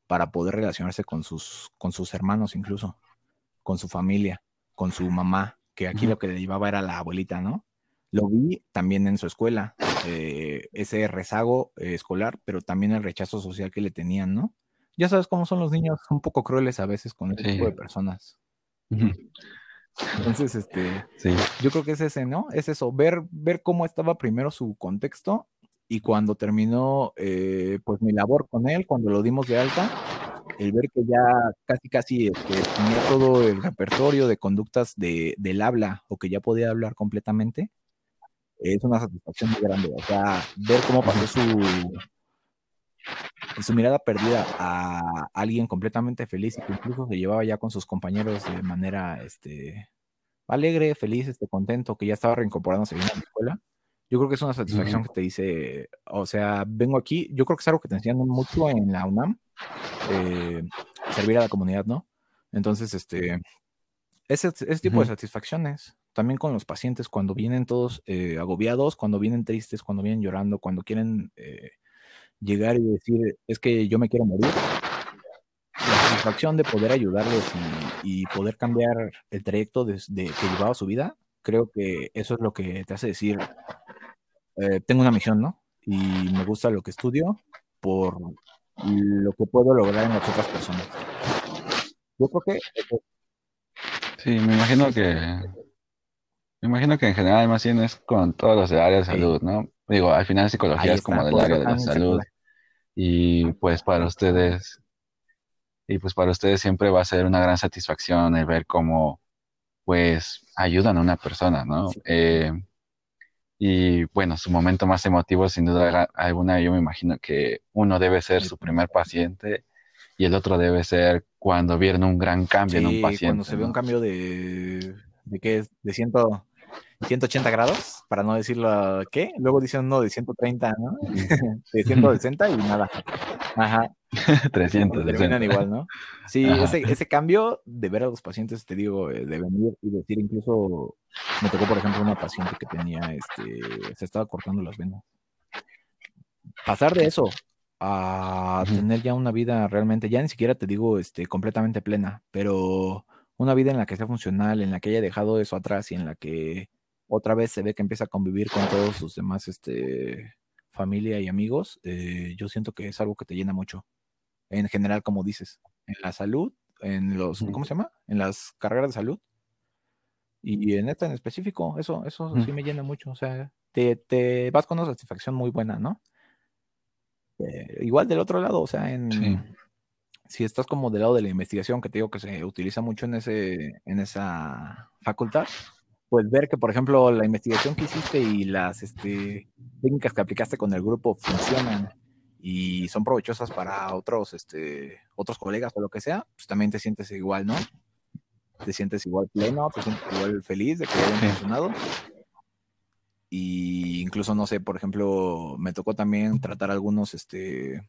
para poder relacionarse con sus, con sus hermanos, incluso, con su familia, con su mamá, que aquí lo que le llevaba era la abuelita, ¿no? Lo vi también en su escuela, eh, ese rezago eh, escolar, pero también el rechazo social que le tenían, ¿no? Ya sabes cómo son los niños, un poco crueles a veces con ese Sí. tipo de personas. Entonces, este, Sí. yo creo que es ese, ¿no? Es eso, ver, ver cómo estaba primero su contexto y cuando terminó, eh, pues mi labor con él, cuando lo dimos de alta, el ver que ya casi, casi este, tenía todo el repertorio de conductas de, del habla o que ya podía hablar completamente, es una satisfacción muy grande. O sea, ver cómo pasó su, su mirada perdida a alguien completamente feliz y que incluso se llevaba ya con sus compañeros de manera este, alegre, feliz, este, contento, que ya estaba reincorporándose bien a la escuela. Yo creo que es una satisfacción que te dice, o sea, vengo aquí, yo creo que es algo que te enseñan mucho en la UNAM, eh, servir a la comunidad, ¿no? Entonces, este, ese, ese tipo de satisfacciones, también con los pacientes, cuando vienen todos eh, agobiados, cuando vienen tristes, cuando vienen llorando, cuando quieren eh, llegar y decir, es que yo me quiero morir, la satisfacción de poder ayudarles y, y poder cambiar el trayecto de, de, que llevaba su vida, creo que eso es lo que te hace decir, eh, tengo una misión, ¿no? Y me gusta lo que estudio por lo que puedo lograr en las otras personas. Yo creo que... Sí, me imagino que... Me imagino que en general más bien es con todos los del área de salud, ¿no? Digo, al final psicología Ahí es como del área de la salud y pues para ustedes, y pues para ustedes siempre va a ser una gran satisfacción el ver cómo pues ayudan a una persona, ¿no? Sí. Eh, y bueno, su momento más emotivo sin duda alguna, yo me imagino que uno debe ser su primer paciente y el otro debe ser cuando vieron un gran cambio en un paciente, cuando se ve un cambio de, de qué es, de ciento, 180 grados, para no decirlo, ¿qué? Luego dicen uno de 130, ¿no? de 160 y nada. Ajá, y 360. terminan igual, ¿no? Sí, ese, ese cambio de ver a los pacientes, te digo, eh, de venir y decir, incluso me tocó, por ejemplo, una paciente que tenía, este, se estaba cortando las venas. Pasar de eso a tener ya una vida realmente, ya ni siquiera te digo, este, completamente plena, pero una vida en la que sea funcional, en la que haya dejado eso atrás y en la que otra vez se ve que empieza a convivir con todos sus demás, este, familia y amigos, eh, yo siento que es algo que te llena mucho. En general, como dices, en la salud, en los. ¿cómo se llama? En las carreras de salud. Y en esta en específico, eso, eso sí me llena mucho. O sea, te, te vas con una satisfacción muy buena, ¿no? Eh, igual del otro lado, o sea, en, Sí. Si estás como del lado de la investigación, que te digo que se utiliza mucho en, ese, en esa facultad, pues ver que, por ejemplo, la investigación que hiciste y las este, técnicas que aplicaste con el grupo funcionan y son provechosas para otros, este, otros colegas o lo que sea, pues también te sientes igual, ¿no? Te sientes igual pleno, te sientes igual feliz de que haya funcionado. Y incluso, no sé, por ejemplo, me tocó también tratar algunos, este,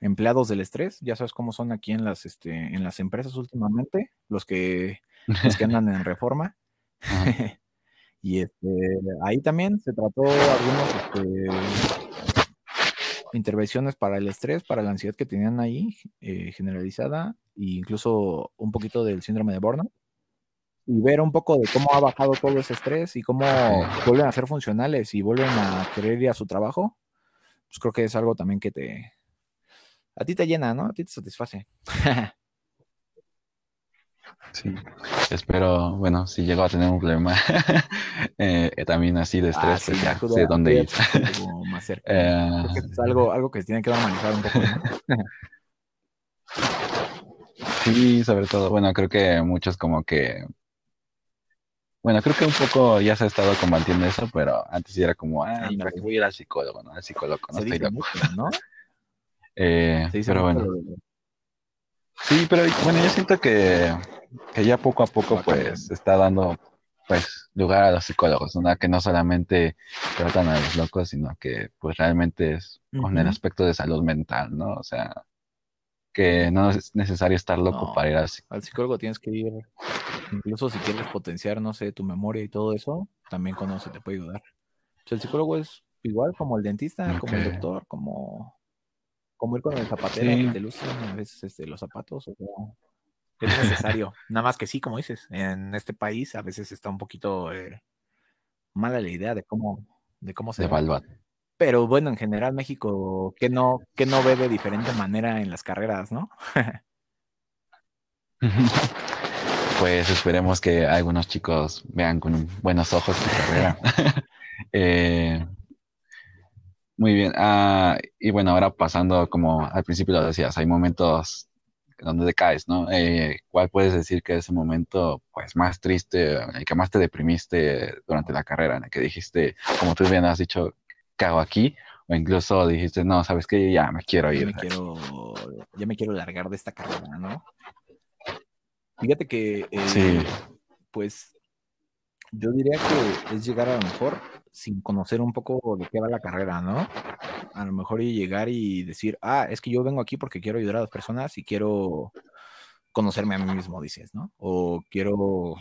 empleados del estrés, ya sabes cómo son aquí en las, este, en las empresas últimamente, los que, los que andan en reforma. y este, ahí también se trató algunos este, intervenciones para el estrés, para la ansiedad que tenían ahí eh, generalizada e incluso un poquito del síndrome de Burnout. Y ver un poco de cómo ha bajado todo ese estrés y cómo vuelven a ser funcionales y vuelven a querer ir a su trabajo, pues creo que es algo también que te, a ti te llena, ¿no? A ti te satisface. Sí, espero, bueno, si llego a tener un problema eh, también así de estrés, ah, pues ya, sé dónde ir. Más cerca. Eh, es algo, algo que se tiene que normalizar un poco. sí, sobre todo, bueno, creo que muchos como que, bueno, creo que un poco ya se ha estado combatiendo eso, pero antes era como, ah, ¿para qué voy a ir al psicólogo? ¿no? Al psicólogo, no estoy loco. ¿no? Eh, pero bueno. Sí, pero bueno, yo siento que, ya poco a poco pues está dando pues lugar a los psicólogos, ¿no? que no solamente tratan a los locos, sino que pues realmente es con el aspecto de salud mental, ¿no? O sea, que no es necesario estar loco para ir al psicólogo. Al psicólogo tienes que ir, incluso si quieres potenciar, no sé, tu memoria y todo eso, también con te puede ayudar. el psicólogo es igual como el dentista, como el doctor, como como ir con el zapatero que te lucen a veces este, los zapatos. O es necesario. Nada más que sí, como dices, en este país a veces está un poquito eh, mala la idea de cómo, de cómo se evalúa. Pero bueno, en general México, que no, que no ve de diferente manera en las carreras, ¿no? pues esperemos que algunos chicos vean con buenos ojos su carrera. eh, muy bien. Ah, y bueno, ahora pasando, como al principio lo decías, hay momentos donde decaes, ¿no? Eh, ¿Cuál puedes decir que es el momento pues más triste, el que más te deprimiste durante la carrera, en el que dijiste, como tú bien has dicho, ¿qué hago aquí? O incluso dijiste, no, sabes que ya me quiero ir. Ya me quiero, ya me quiero largar de esta carrera, ¿no? Fíjate que, eh, pues, yo diría que es llegar a lo mejor sin conocer un poco de qué va la carrera, ¿no? A lo mejor y llegar y decir, ah, es que yo vengo aquí porque quiero ayudar a las personas y quiero conocerme a mí mismo, dices, ¿no? O quiero,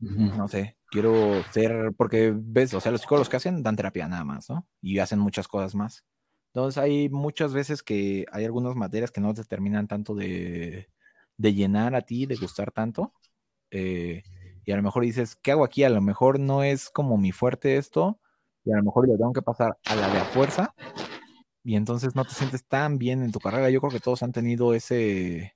no sé, quiero ser, porque ves, o sea, los psicólogos que hacen dan terapia nada más, ¿no? Y hacen muchas cosas más. Entonces hay muchas veces que hay algunas materias que no te terminan tanto de, de llenar a ti, de gustar tanto. Eh, y a lo mejor dices, ¿qué hago aquí? A lo mejor no es como mi fuerte esto, y a lo mejor lo tengo que pasar a la de a fuerza, y entonces no te sientes tan bien en tu carrera. Yo creo que todos han tenido ese,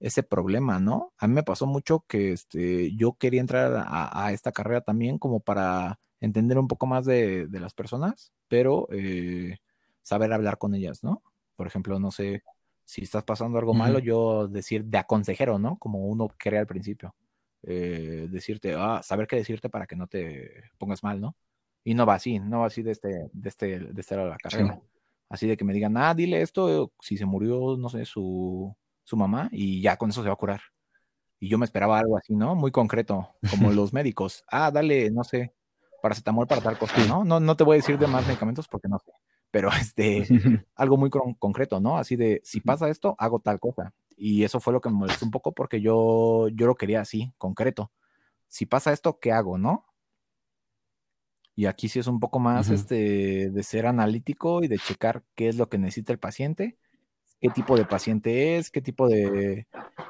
ese problema, ¿no? A mí me pasó mucho que este, yo quería entrar a, esta carrera también como para entender un poco más de, las personas, pero eh, saber hablar con ellas, ¿no? Por ejemplo, no sé, si estás pasando algo malo, yo decir de aconsejero, ¿no? Como uno cree al principio. Eh, decirte, ah, saber qué decirte para que no te pongas mal, ¿no? Y no va así, no va así de este, de este, de este lado de la carrera. Así de que me digan, ah, dile esto, si se murió, no sé, su, su mamá, y ya con eso se va a curar. Y yo me esperaba algo así, ¿no? Muy concreto, como los médicos. Ah, dale, no sé, paracetamol para tal cosa, ¿no? ¿no? No te voy a decir de más medicamentos porque no sé. Pero este, algo muy concreto, ¿no? Así de, si pasa esto, hago tal cosa. Y eso fue lo que me molestó un poco porque yo, yo lo quería así, concreto. Si pasa esto, ¿qué hago, no? Y aquí sí es un poco más este, de ser analítico y de checar qué es lo que necesita el paciente, qué tipo de paciente es, qué tipo de,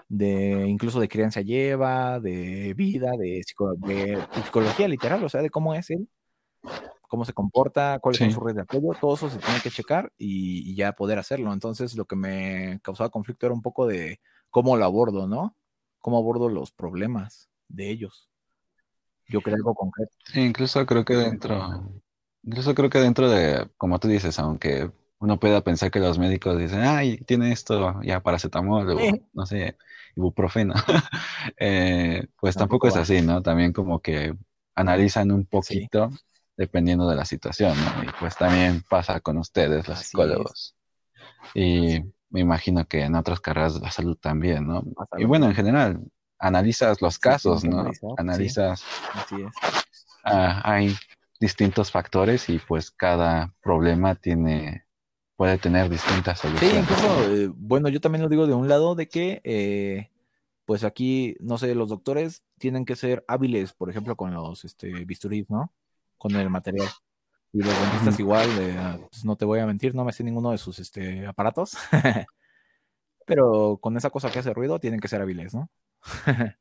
de incluso de crianza lleva, de vida, de, de psicología literal, o sea, de cómo es él cómo se comporta, cuáles son sus redes de apoyo, todo eso se tiene que checar y, ya poder hacerlo. Entonces, lo que me causaba conflicto era un poco de cómo lo abordo, ¿no? Cómo abordo los problemas de ellos. Yo creo algo concreto. incluso creo que dentro, incluso creo que dentro de, como tú dices, aunque uno puede pensar que los médicos dicen, ay, tiene esto, ya paracetamol o no sé, ibuprofeno. Eh, pues tampoco, es así, ¿no? También como que analizan un poquito dependiendo de la situación, ¿no? Y pues también pasa con ustedes, los psicólogos. Y me imagino que en otras carreras de la salud también, ¿no? Y bueno, en general, analizas los casos, ¿no? Analizas. Así es. Hay distintos factores y pues cada problema tiene puede tener distintas soluciones. Sí, incluso, eh, bueno, yo también lo digo de un lado de que, eh, pues aquí, no sé, los doctores tienen que ser hábiles, por ejemplo, con los este, bisturís, ¿no? Con el material. Y los dentistas igual, ah, pues no te voy a mentir, no me sé ninguno de sus este, aparatos. Pero con esa cosa que hace ruido, tienen que ser hábiles, ¿no?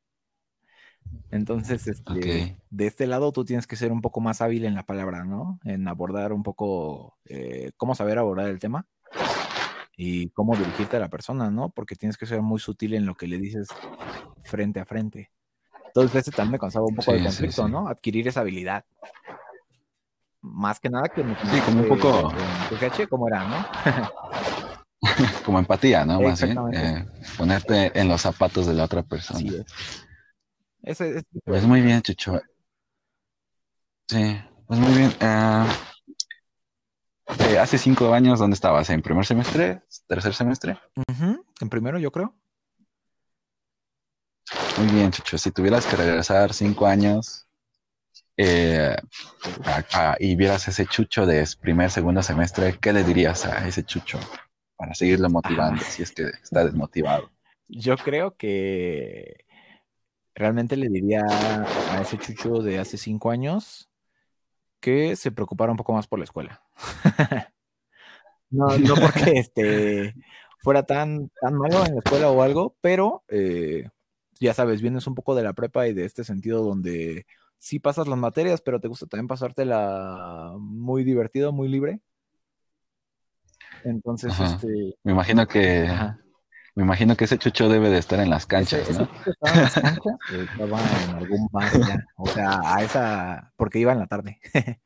Entonces, este, de este lado tú tienes que ser un poco más hábil en la palabra, ¿no? En abordar un poco eh, cómo saber abordar el tema y cómo dirigirte a la persona, ¿no? Porque tienes que ser muy sutil en lo que le dices frente a frente. Entonces, este también me causaba un poco de conflicto, ¿no? Adquirir esa habilidad. Más que nada que Sí, como un poco. ¿Cómo era, no? como empatía, ¿no? Más bien. Eh, ponerte en los zapatos de la otra persona. Sí, pues muy bien, Chucho. Sí, pues muy bien. Ah, eh, hace cinco años, ¿dónde estabas? ¿En primer semestre? ¿Tercer semestre? En primero, yo creo. Muy bien, Chucho. Si tuvieras que regresar cinco años eh, y vieras ese Chucho de primer, segundo semestre, ¿qué le dirías a ese Chucho para seguirlo motivando si es que está desmotivado? Yo creo que realmente le diría a ese chucho de hace cinco años que se preocupara un poco más por la escuela. no, no porque este fuera tan, tan malo en la escuela o algo, pero eh, ya sabes, vienes un poco de la prepa y de este sentido donde sí pasas las materias, pero te gusta también pasártela muy divertido, muy libre. Entonces, este. Me imagino que me imagino que ese chucho debe de estar en las canchas, ¿no? estaba en las canchas, estaba en algún bar ya, o sea, a esa, porque iba en la tarde.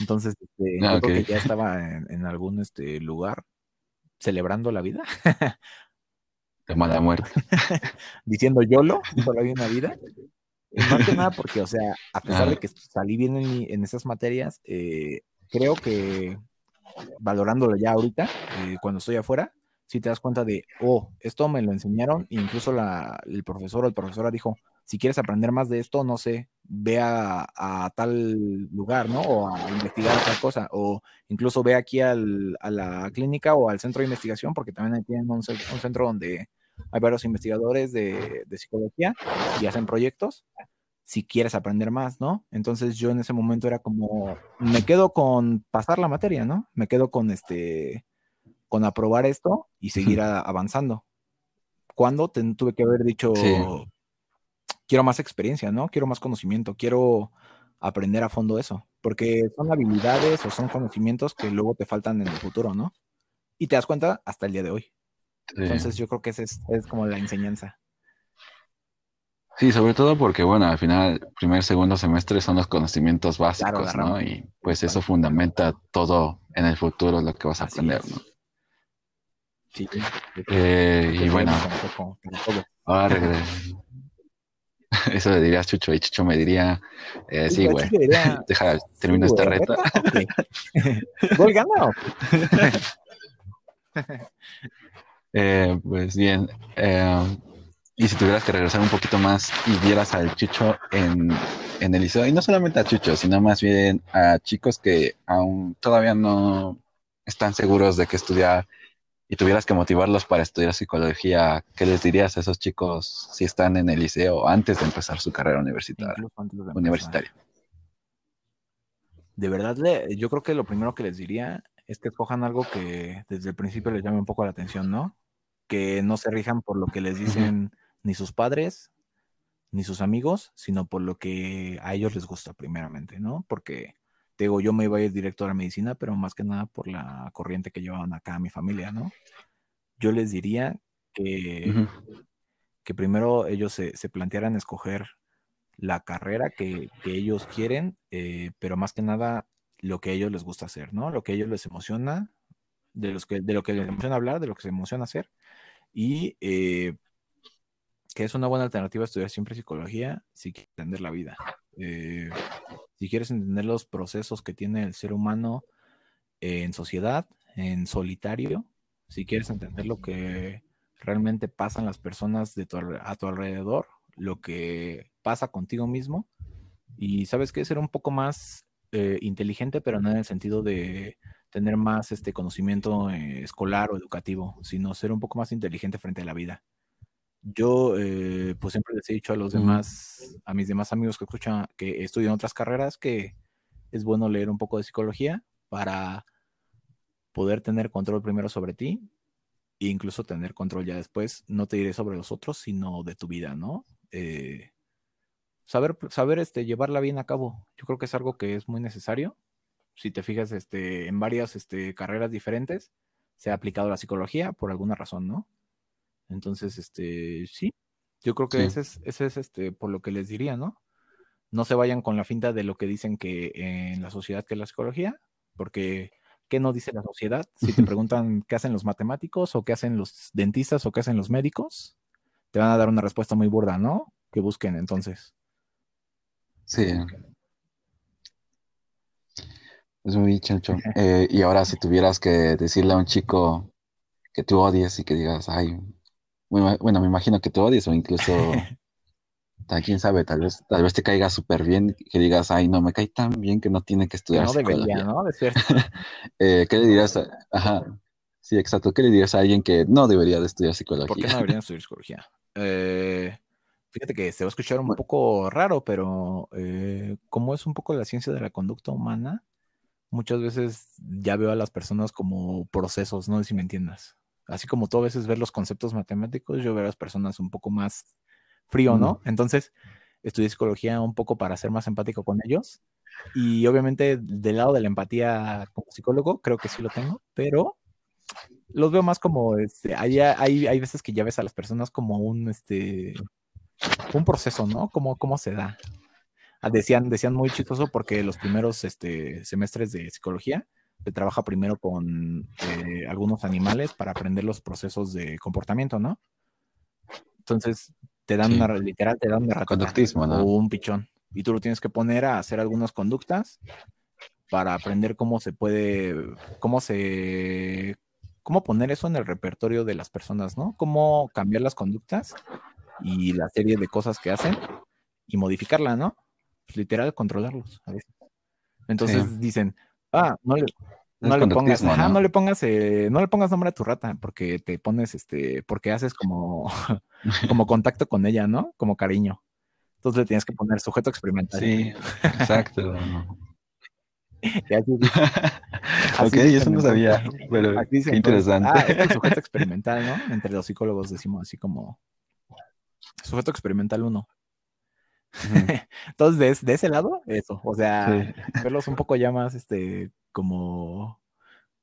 Entonces, este, ah, creo que ya estaba en, algún este, lugar celebrando la vida. De mala muerte. Diciendo YOLO, solo hay una vida. Más que nada porque, o sea, a pesar de que salí bien en, esas materias, eh, creo que valorándolo ya ahorita, eh, cuando estoy afuera, si te das cuenta de, oh, esto me lo enseñaron, e incluso la, el profesor o el profesora dijo, si quieres aprender más de esto, no sé, ve a, tal lugar, ¿no? O a investigar tal cosa, o incluso ve aquí al, a la clínica o al centro de investigación, porque también ahí tienen un, centro donde hay varios investigadores de, de psicología y hacen proyectos si quieres aprender más, ¿no? Entonces yo en ese momento era como, me quedo con pasar la materia, ¿no? Me quedo con este, con aprobar esto y seguir avanzando. Cuando tuve que haber dicho, quiero más experiencia, ¿no? Quiero más conocimiento, quiero aprender a fondo eso, porque son habilidades o son conocimientos que luego te faltan en el futuro, ¿no? Y te das cuenta hasta el día de hoy. Entonces yo creo que esa es, como la enseñanza. Sí, sobre todo porque, bueno, al final, primer, segundo semestre son los conocimientos básicos, ¿no? Y pues eso fundamenta todo en el futuro lo que vas a aprender, ¿no? Eh, y bueno, ahora Eso le diría a Chucho y Chucho me diría, eh, sí, güey, deja, termina esta reta. ¿Gol ganado? Eh, pues bien, eh, y si tuvieras que regresar un poquito más y vieras al Chucho en, en el liceo, y no solamente a Chucho, sino más bien a chicos que aún todavía no están seguros de qué estudiar, y tuvieras que motivarlos para estudiar psicología, ¿qué les dirías a esos chicos si están en el liceo antes de empezar su carrera universitaria? universitaria? De verdad, yo creo que lo primero que les diría es que escojan algo que desde el principio les llame un poco la atención, ¿no? Que no se rijan por lo que les dicen ni sus padres, ni sus amigos, sino por lo que a ellos les gusta primeramente, ¿no? Porque digo, yo me iba a ir directo a la medicina, pero más que nada por la corriente que llevaban acá mi familia, ¿no? Yo les diría que, que primero ellos se, plantearan escoger la carrera que, ellos quieren, eh, pero más que nada lo que a ellos les gusta hacer, ¿no? Lo que a ellos les emociona, de, los que, de lo que les emociona hablar, de lo que se emociona hacer, y eh, que es una buena alternativa estudiar siempre psicología si quieres entender la vida. Eh, si quieres entender los procesos que tiene el ser humano en sociedad, en solitario, si quieres entender lo que realmente pasan las personas de a tu alrededor, lo que pasa contigo mismo, y sabes que ser un poco más eh, inteligente, pero no en el sentido de tener más este conocimiento eh, escolar o educativo, sino ser un poco más inteligente frente a la vida. Yo, eh, pues siempre les he dicho a los demás, a mis demás amigos que escuchan, que estudian otras carreras, que es bueno leer un poco de psicología para poder tener control primero sobre ti e incluso tener control ya después, no te diré sobre los otros, sino de tu vida, ¿no? Eh, saber, saber este, llevarla bien a cabo, yo creo que es algo que es muy necesario. Si te fijas este, en varias este, carreras diferentes, se ha aplicado la psicología por alguna razón, ¿no? Entonces, este, sí, yo creo que ese es, ese es este, por lo que les diría, ¿no? No se vayan con la finta de lo que dicen que en la sociedad que es la psicología, porque ¿qué no dice la sociedad? Si te preguntan qué hacen los matemáticos o qué hacen los dentistas o qué hacen los médicos, te van a dar una respuesta muy burda, ¿no? Que busquen entonces. Sí. Es muy chancho. Eh, y ahora si tuvieras que decirle a un chico que tú odies y que digas, ay, bueno, me imagino que te odies o incluso, quién sabe, tal vez, tal vez te caiga súper bien, que digas, ay, no, me cae tan bien que no tiene que estudiar no Debería, ¿no? eh, ¿Qué le dirías? A, ajá, sí, exacto. ¿Qué le dirías a alguien que no debería de estudiar psicología? ¿Por qué no deberían estudiar psicología? Eh, fíjate que se va a escuchar un poco raro, pero eh, como es un poco la ciencia de la conducta humana, muchas veces ya veo a las personas como procesos, no sé si me entiendas así como tú a veces ver los conceptos matemáticos, yo veo a las personas un poco más frío, ¿no? Entonces, estudié psicología un poco para ser más empático con ellos. Y obviamente del lado de la empatía como psicólogo, creo que sí lo tengo, pero los veo más como, este, hay, hay, hay veces que ya ves a las personas como un, este, un proceso, ¿no? Como, cómo se da. Ah, decían, decían muy chistoso porque los primeros este, semestres de psicología se trabaja primero con eh, algunos animales para aprender los procesos de comportamiento, ¿no? Entonces, te dan una, literal, te dan una o un pichón. Y tú lo tienes que poner a hacer algunas conductas para aprender cómo se puede, cómo se, cómo poner eso en el repertorio de las personas, ¿no? Cómo cambiar las conductas y la serie de cosas que hacen y modificarla, ¿no? Pues, literal, controlarlos a veces. Entonces dicen, Ah, no le, no le pongas, ¿no? no le pongas, eh, no le pongas nombre a tu rata, porque te pones, este, porque haces como, como contacto con ella, ¿no? Como cariño. Entonces le tienes que poner sujeto experimental. Sí, exacto. ok, eso no sabía, pero qué interesante. ah, es el sujeto experimental, ¿no? Entre los psicólogos decimos así como sujeto experimental uno. Entonces, de, ese lado, eso, o sea, verlos un poco ya más, este, como,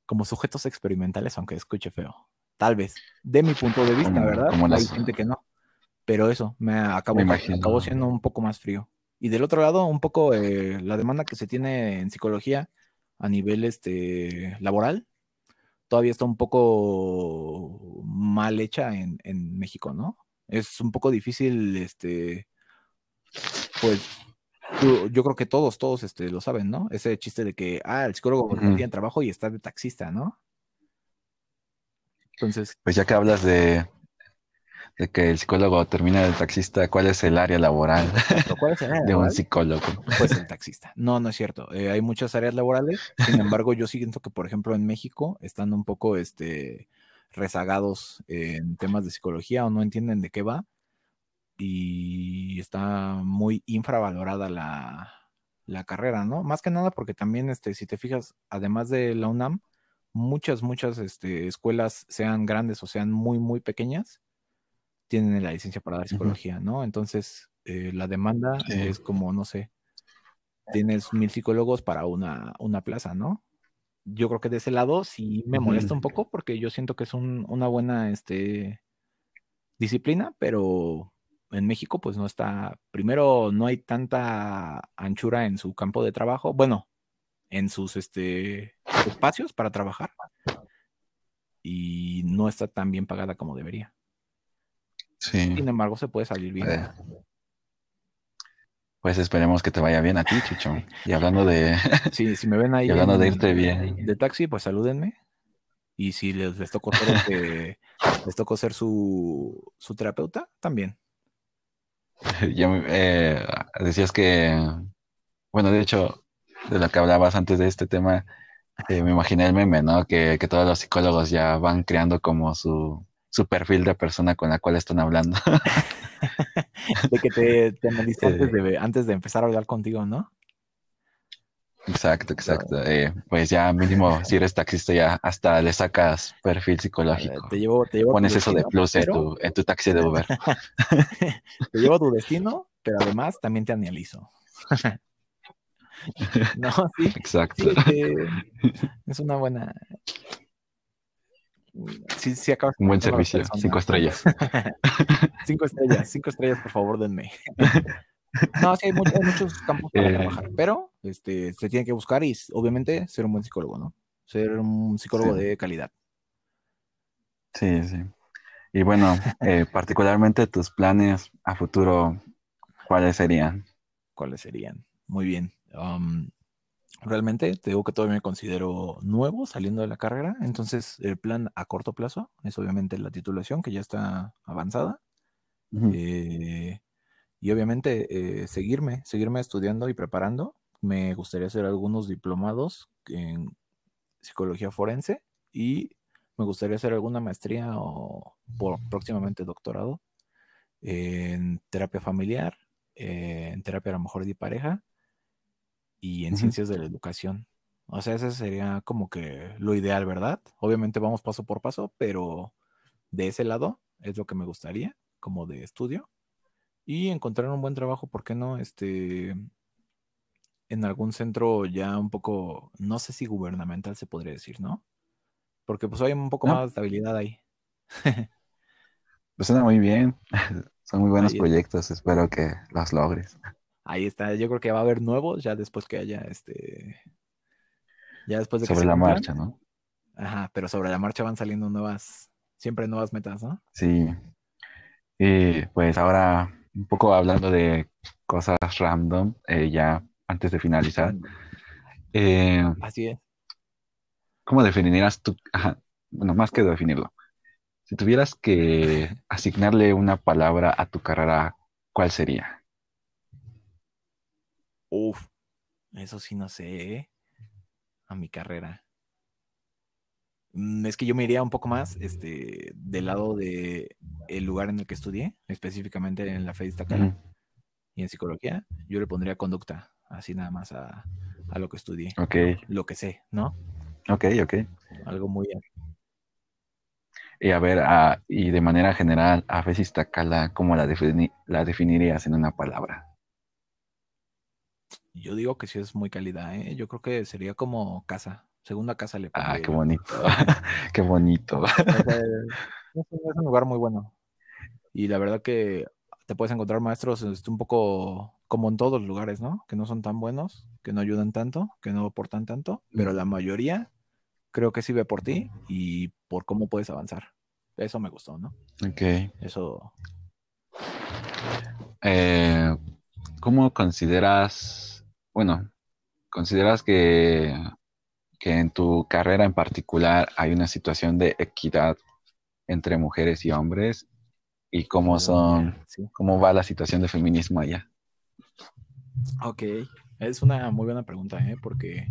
como sujetos experimentales, aunque escuche feo. Tal vez, de mi punto de vista, ¿verdad? Como Hay gente que no. Pero eso, me acabó, acabó siendo un poco más frío. Y del otro lado, un poco eh, la demanda que se tiene en psicología a nivel este, laboral, todavía está un poco mal hecha en, en México, ¿no? Es un poco difícil este, pues yo creo que todos, todos este, lo saben, ¿no? Ese chiste de que, ah, el psicólogo no tiene trabajo y está de taxista, ¿no? Entonces. Pues ya que hablas de, de que el psicólogo termina de taxista, ¿cuál es el área laboral de un psicólogo? Pues el taxista. No, no es cierto. Eh, hay muchas áreas laborales. Sin embargo, yo siento que, por ejemplo, en México están un poco este, rezagados en temas de psicología o no entienden de qué va y está muy infravalorada la, la, carrera, ¿no? Más que nada porque también, este, si te fijas, además de la UNAM, muchas, muchas este, escuelas, sean grandes o sean muy, muy pequeñas, tienen la licencia para dar psicología, ¿no? Entonces, eh, la demanda es como, no sé, tienes mil psicólogos para una, una plaza, ¿no? Yo creo que de ese lado sí me molesta un poco porque yo siento que es un, una buena este, disciplina, pero en México pues no está, primero no hay tanta anchura en su campo de trabajo, bueno, en sus este, espacios para trabajar. y no está tan bien pagada como debería. Sí. Sin embargo, se puede salir bien. Eh, Pues esperemos que te vaya bien a ti, Chucho. Y hablando de, Sí, si me ven ahí y hablando de irte bien, de taxi, pues salúdenme. Y si les, les tocó ser, este, les tocó ser su, su terapeuta, también. ya me- eh, decías que, bueno, de hecho, de lo que hablabas antes de este tema, eh, me imaginé el meme, ¿no? Que, que todos los psicólogos ya van creando como su, su perfil de persona con la cual están hablando. De que te, te antes, de, antes de empezar a hablar contigo, ¿no? Exacto, exacto. Eh, pues ya mínimo, si eres taxista, ya hasta le sacas perfil psicológico. Te llevo, te llevo Pones eso de plus en tu, en tu taxi de Uber. Te llevo a tu destino, pero además también te analizo. no, sí, Exacto. sí, eh, es una buena. Sí, sí, acabas Un buen servicio, cinco estrellas. cinco estrellas, cinco estrellas, por favor, denme. No, sí, hay, much- hay muchos campos para Eh. trabajar, pero este, se tiene que buscar y obviamente ser un buen psicólogo, ¿no? Ser un psicólogo Sí. de calidad. Sí, sí. Y bueno, eh, particularmente tus planes a futuro, ¿cuáles serían? ¿Cuáles serían? Muy bien. Um, realmente te digo que todavía me considero nuevo saliendo de la carrera, entonces el plan a corto plazo es obviamente la titulación, que ya está avanzada. Eh, y obviamente eh, seguirme, seguirme estudiando y preparando. Me gustaría hacer algunos diplomados en psicología forense y me gustaría hacer alguna maestría o por, próximamente doctorado en terapia familiar, eh, en terapia a lo mejor de pareja y en ciencias de la educación. O sea, ese sería como que lo ideal, ¿verdad? Obviamente vamos paso por paso, pero de ese lado es lo que me gustaría, como de estudio. Y encontrar un buen trabajo, ¿por qué no? Este, en algún centro ya un poco, no sé si gubernamental se podría decir, ¿no? Porque pues hay un poco No. más de estabilidad ahí. Pues suena muy bien. Son muy buenos proyectos, espero que los logres. Ahí está, yo creo que va a haber nuevos ya después que haya este. Ya después de que Sobre se la cumplan. marcha, ¿no? Ajá, pero sobre la marcha van saliendo nuevas, siempre nuevas metas, ¿no? Sí. Y pues ahora, un poco hablando de cosas random, eh, ya antes de finalizar, eh, Así es. ¿cómo definirías tú? Ajá, bueno, más que definirlo. Si tuvieras que asignarle una palabra a tu carrera, ¿cuál sería? Uf, eso sí no sé, ¿eh? A mi carrera. Mm, Es que yo me iría un poco más este, del lado de el lugar en el que estudié, específicamente en la FE Ujú. y en psicología. Yo le pondría conducta, así nada más a, a lo que estudié, Ok, lo que sé, ¿no? ok, ok. Algo muy... Y a ver, ah, y de manera general, a veces Tacala, ¿cómo la, defini- la definirías en una palabra? Yo digo que sí es muy calidad, ¿eh? Yo creo que sería como casa, segunda casa le Ah, pondría qué yo. bonito, qué bonito. O sea, es, un- es un lugar muy bueno. Y la verdad que te puedes encontrar maestros este, un poco como en todos los lugares, ¿no? Que no son tan buenos, que no ayudan tanto, que no aportan tanto, pero la mayoría creo que sí ve por ti y por cómo puedes avanzar. Eso me gustó, ¿no? Ok. Eso, Eh, ¿cómo consideras, bueno, consideras que, que en tu carrera en particular hay una situación de equidad entre mujeres y hombres? ¿Y cómo son, sí. cómo va la situación de feminismo allá? Ok, es una muy buena pregunta, ¿eh? Porque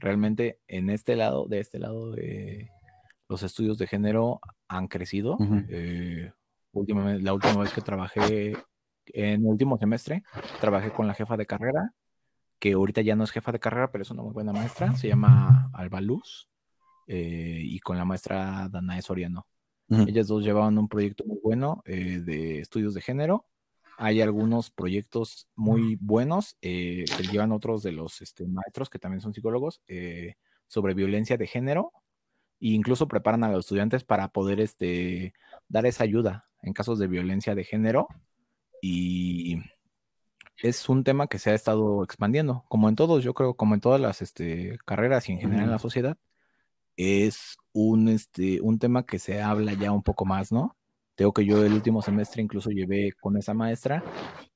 realmente en este lado, de este lado de los estudios de género han crecido. Eh, últimamente, la última vez que trabajé en el último semestre, trabajé con la jefa de carrera, que ahorita ya no es jefa de carrera, pero es una muy buena maestra, se llama Alba Luz, eh, y con la maestra Danae Soriano. Ujú. Ellas dos llevaban un proyecto muy bueno eh, de estudios de género. Hay algunos proyectos muy buenos eh, que llevan otros de los este, maestros que también son psicólogos sobre violencia de género e incluso preparan a los estudiantes para poder este, dar esa ayuda en casos de violencia de género y es un tema que se ha estado expandiendo, como en todos, yo creo, como en todas las este, carreras y en general en la sociedad, es un, este, un tema que se habla ya un poco más, ¿no? Tengo que yo el último semestre incluso llevé con esa maestra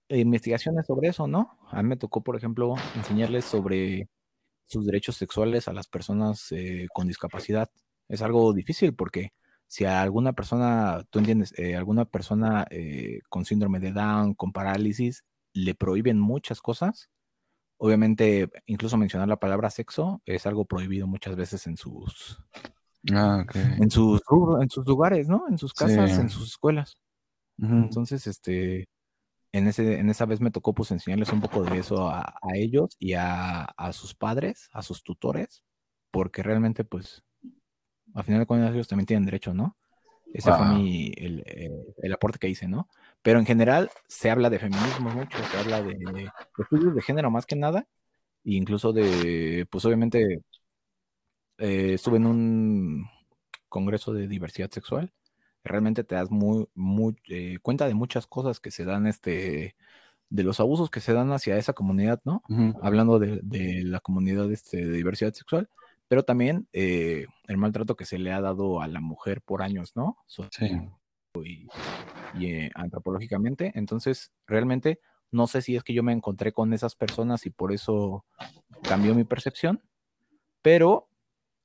investigaciones sobre eso, ¿no? A mí me tocó, por ejemplo, enseñarles sobre sus derechos sexuales a las personas eh, con discapacidad. Es algo difícil porque si a alguna persona, tú entiendes, eh, alguna persona eh, con síndrome de Down, con parálisis, le prohíben muchas cosas, obviamente incluso mencionar la palabra sexo es algo prohibido muchas veces en sus, Ah, en sus, en sus lugares, ¿no? En sus casas, Sí. en sus escuelas. Entonces, este, en ese, en esa vez me tocó pues enseñarles un poco de eso a, a ellos y a, a sus padres, a sus tutores, porque realmente pues al final de cuentas ellos también tienen derecho, ¿no? Ese fue Wow. mi, el, eh, el aporte que hice, ¿no? Pero en general se habla de feminismo mucho, se habla de, de estudios de género más que nada, e incluso de, pues obviamente, eh, estuve en un congreso de diversidad sexual, realmente te das muy, muy eh, cuenta de muchas cosas que se dan, este, de los abusos que se dan hacia esa comunidad, ¿no? Hablando de, de la comunidad este, de diversidad sexual, pero también eh, el maltrato que se le ha dado a la mujer por años, ¿no? So- Sí. Y eh, antropológicamente. Entonces, realmente no sé si es que yo me encontré con esas personas y por eso cambió mi percepción, pero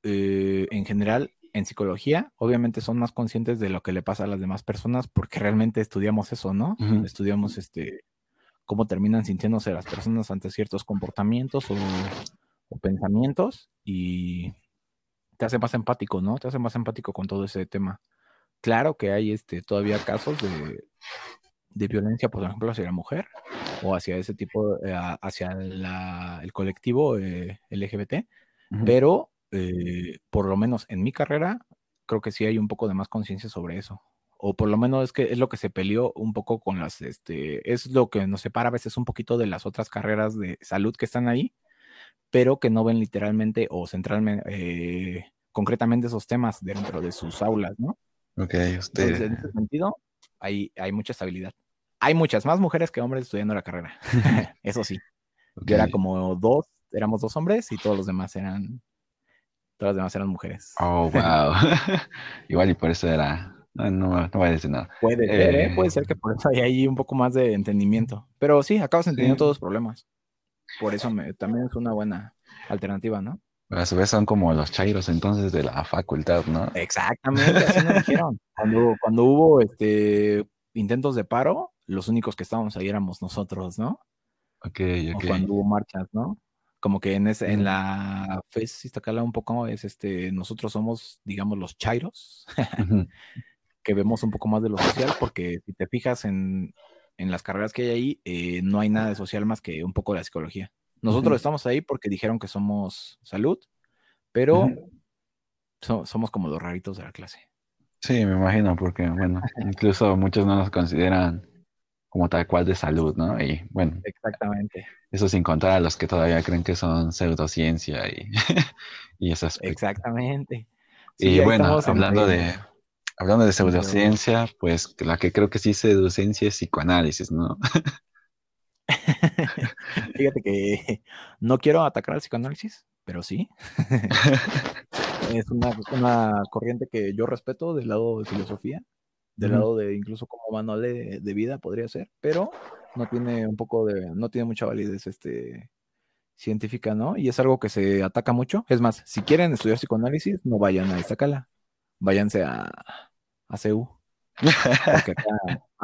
eh, en general, en psicología, obviamente son más conscientes de lo que le pasa a las demás personas porque realmente estudiamos eso, ¿no? Estudiamos este cómo terminan sintiéndose las personas ante ciertos comportamientos o, o pensamientos y te hace más empático, ¿no? Te hace más empático con todo ese tema. Claro que hay este, todavía casos de, de violencia, por ejemplo, hacia la mujer o hacia ese tipo, eh, hacia la- el colectivo eh, LGBT, pero eh, por lo menos en mi carrera, creo que sí hay un poco de más conciencia sobre eso. O por lo menos es que es lo que se peleó un poco con las, este, es lo que nos separa a veces un poquito de las otras carreras de salud que están ahí, pero que no ven literalmente o centralmente, concretamente esos temas dentro de sus aulas, ¿no? Ok, Entonces, usted. en ese sentido, hay, hay mucha estabilidad. Hay muchas más mujeres que hombres estudiando la carrera. Eso sí. Yo era como dos, éramos dos hombres y todos los demás eran, todas las demás eran mujeres. Oh, wow. Igual y por eso era. No, no, no voy a decir nada. Puede ser, ¿eh? Eh. puede ser que por eso hay ahí un poco más de entendimiento. Pero sí, acabas entendiendo Sí. todos los problemas. Por eso me- también es una buena alternativa, ¿no? A su vez son como los chairos entonces de la facultad, ¿no? Exactamente, así nos dijeron. Cuando, cuando hubo este intentos de paro, los únicos que estábamos ahí éramos nosotros, ¿no? Ok, O ok. cuando hubo marchas, ¿no? Como que en ese, en Ujú. la FES Iztacala un poco es este, nosotros somos, digamos, los chairos, que vemos un poco más de lo social, porque si te fijas en, en las carreras que hay ahí, eh, no hay nada de social más que un poco de la psicología. Nosotros estamos ahí porque dijeron que somos salud, pero so- somos como los raritos de la clase. Sí, me imagino, porque, bueno, incluso muchos no nos consideran como tal cual de salud, ¿no? Y bueno, Exactamente, eso sin contar a los que todavía creen que son pseudociencia y, y aspecto. exactamente. Y Sí, bueno, hablando de, hablando de pseudociencia, pues la que creo que sí es pseudociencia es psicoanálisis, ¿no? Fíjate que no quiero atacar al psicoanálisis, pero sí. es una, una corriente que yo respeto del lado de filosofía, del lado de incluso como manual de, de vida podría ser, pero no tiene un poco de, no tiene mucha validez este científica, ¿no? Y es algo que se ataca mucho. Es más, si quieren estudiar psicoanálisis, no vayan a Iztacala, váyanse a, a CEU, porque acá,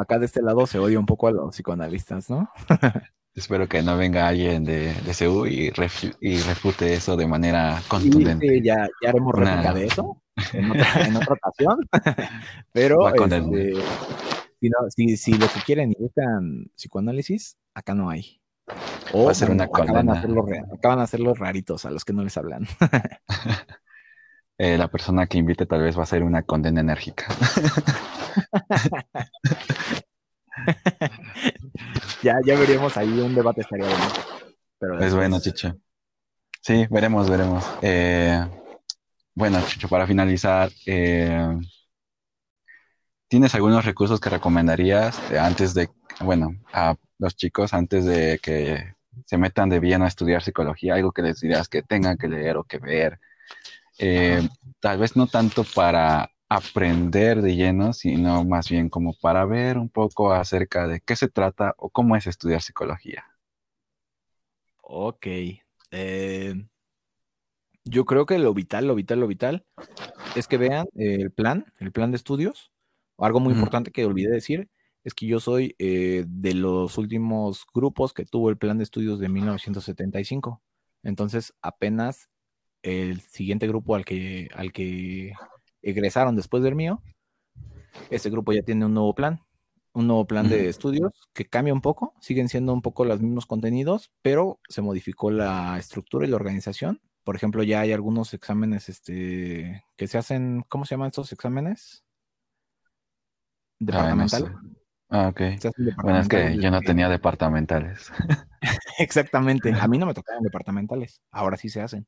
acá de este lado se odia un poco a los psicoanalistas, ¿no? Espero que no venga alguien de, de CU y, refu- y refute eso de manera Sí, contundente. sí, ya, ya haremos Una- réplica de eso en otra, en otra ocasión. Pero este, si, no- si, si lo que quieren y buscan psicoanálisis, acá no hay. O Va a ser una acaban, a hacer los, ra- acaban a los raritos a los que no les hablan. Eh, la persona que invite tal vez va a ser una condena enérgica. ya, ya veríamos ahí un debate estaría bueno. Pero Es bueno, Chicho. Sí, veremos, veremos. Eh, bueno, Chicho, para finalizar, eh, ¿tienes algunos recursos que recomendarías antes de, bueno, a los chicos antes de que se metan de lleno a estudiar psicología? Algo que les dirías que tengan que leer o que ver eh, tal vez no tanto para aprender de lleno, sino más bien como para ver un poco acerca de qué se trata o cómo es estudiar psicología. Ok. Eh, yo creo que lo vital, lo vital, lo vital es que vean el plan, el plan de estudios. Algo muy importante que olvidé decir es que yo soy eh, de los últimos grupos que tuvo el plan de estudios de 1975. Entonces, apenas el siguiente grupo al que, al que egresaron después del mío, ese grupo ya tiene un nuevo plan, un nuevo plan de estudios que cambia un poco, siguen siendo un poco los mismos contenidos, pero se modificó la estructura y la organización. Por ejemplo, ya hay algunos exámenes este, que se hacen, ¿cómo se llaman estos exámenes? Departamental. Ah, ok. Bueno, es que yo no tenía departamentales. Exactamente. A mí no me tocaban departamentales. Ahora sí se hacen.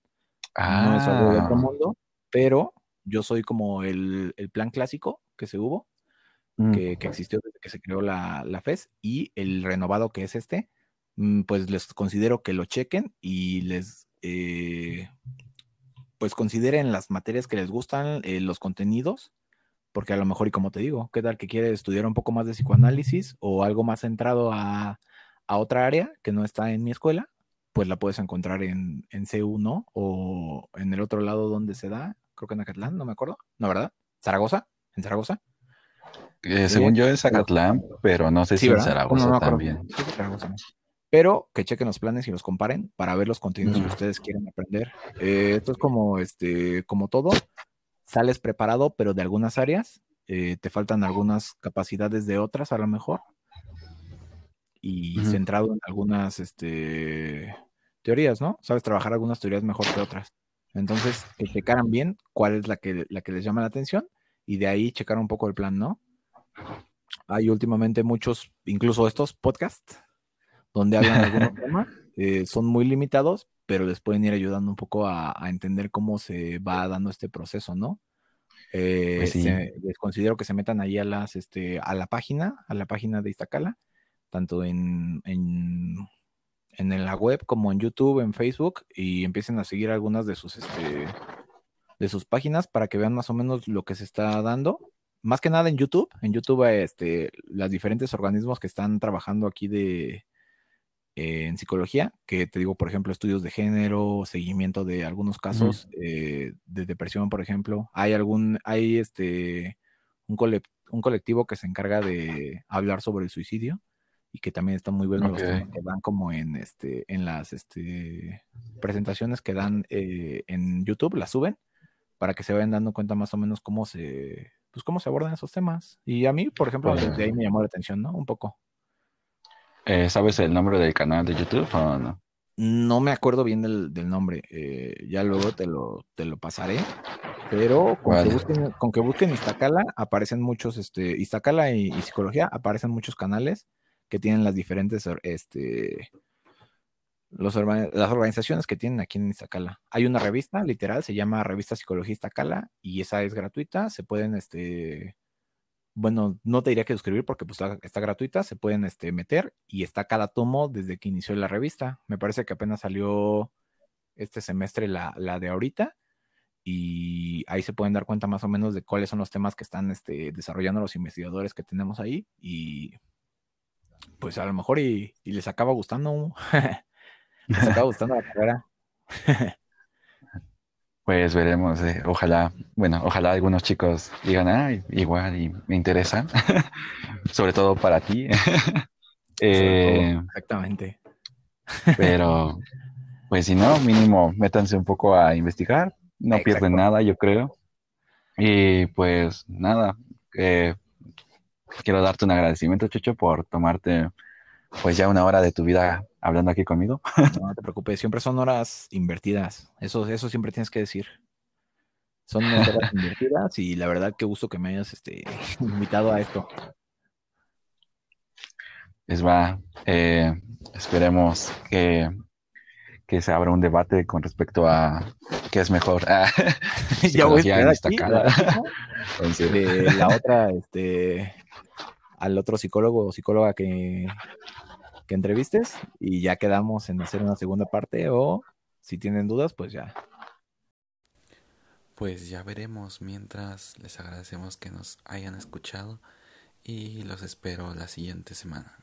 No es algo de otro ah. mundo, pero yo soy como el, plan clásico que se hubo, mm. que, existió desde que se creó la, la, FES, y el renovado que es este, mm, pues les considero que lo chequen y les, eh, pues consideren las materias que les gustan, eh, los contenidos, porque a lo mejor, y como te digo, ¿qué tal que quiere estudiar un poco más de psicoanálisis o algo más centrado a, a otra área que no está en mi escuela? Pues la puedes encontrar en, en C1 o en el otro lado donde se da, creo que en Acatlán, no me acuerdo, ¿no, verdad? ¿Zaragoza? ¿En Zaragoza? Eh, según yo es Acatlán, pero no sé si en Zaragoza también. Pero que chequen los planes y los comparen para ver los contenidos que ustedes quieren aprender. Eh, esto es como, este, como todo, sales preparado, pero de algunas áreas, eh, te faltan algunas capacidades de otras a lo mejor, y centrado en algunas este, teorías, ¿no? Sabes trabajar algunas teorías mejor que otras. Entonces, que checaran bien cuál es la que, la que les llama la atención y de ahí checar un poco el plan, ¿no? Hay últimamente muchos, incluso estos podcasts, donde hablan de algunos temas, eh, son muy limitados, pero les pueden ir ayudando un poco a, entender cómo se va dando este proceso, ¿no? Eh, pues les considero que se metan ahí a las, este, a la página, a la página de Iztacala, tanto en en la web como en YouTube, en Facebook y empiecen a seguir algunas de sus este de sus páginas para que vean más o menos lo que se está dando. Más que nada en YouTube, en YouTube este los diferentes organismos que están trabajando aquí de eh, en psicología, que te digo, por ejemplo, estudios de género, seguimiento de algunos casos eh, de depresión, por ejemplo. Hay algún, hay este un, un colectivo que se encarga de hablar sobre el suicidio y que también están muy buenos los temas que dan como en este en las este, presentaciones que dan eh, en YouTube las suben para que se vayan dando cuenta más o menos cómo se pues cómo se abordan esos temas. Y a mí por ejemplo desde ahí me llamó la atención no un poco. Eh, sabes el nombre del canal de YouTube o no no me acuerdo bien del, nombre eh, ya luego te lo te lo pasaré pero con, que busquen, con que busquen Iztacala aparecen muchos este Iztacala y psicología aparecen muchos canales que tienen las diferentes, este, las organizaciones que tienen aquí en Iztacala. Hay una revista, literal, se llama Revista Psicología Iztacala y esa es gratuita. Se pueden, este, bueno, no te diría que suscribir porque pues, está, gratuita, se pueden este, meter y está cada tomo desde que inició la revista. Me parece que apenas salió este semestre la, la de ahorita y ahí se pueden dar cuenta más o menos de cuáles son los temas que están este, desarrollando los investigadores que tenemos ahí y pues a lo mejor y, les acaba gustando, les acaba gustando la carrera. pues veremos, eh, ojalá, bueno, ojalá algunos chicos digan, ah, igual y me interesa, sobre todo para ti. Eh, exactamente. pero, pues si no, mínimo, métanse un poco a investigar, no pierden nada, yo creo. Y pues nada, eh, quiero darte un agradecimiento, Chucho, por tomarte pues ya una hora de tu vida hablando aquí conmigo. No te preocupes, siempre son horas invertidas. Eso, eso siempre tienes que decir. Son horas invertidas y la verdad qué gusto que me hayas este, invitado a esto. Es va, eh, esperemos que, que, se abra un debate con respecto a qué es mejor. ya voy a destacar. De la otra, este, al otro psicólogo o psicóloga que, que entrevistes y ya quedamos en hacer una segunda parte o si tienen dudas, pues ya. pues ya veremos. Mientras les agradecemos que nos hayan escuchado y los espero la siguiente semana.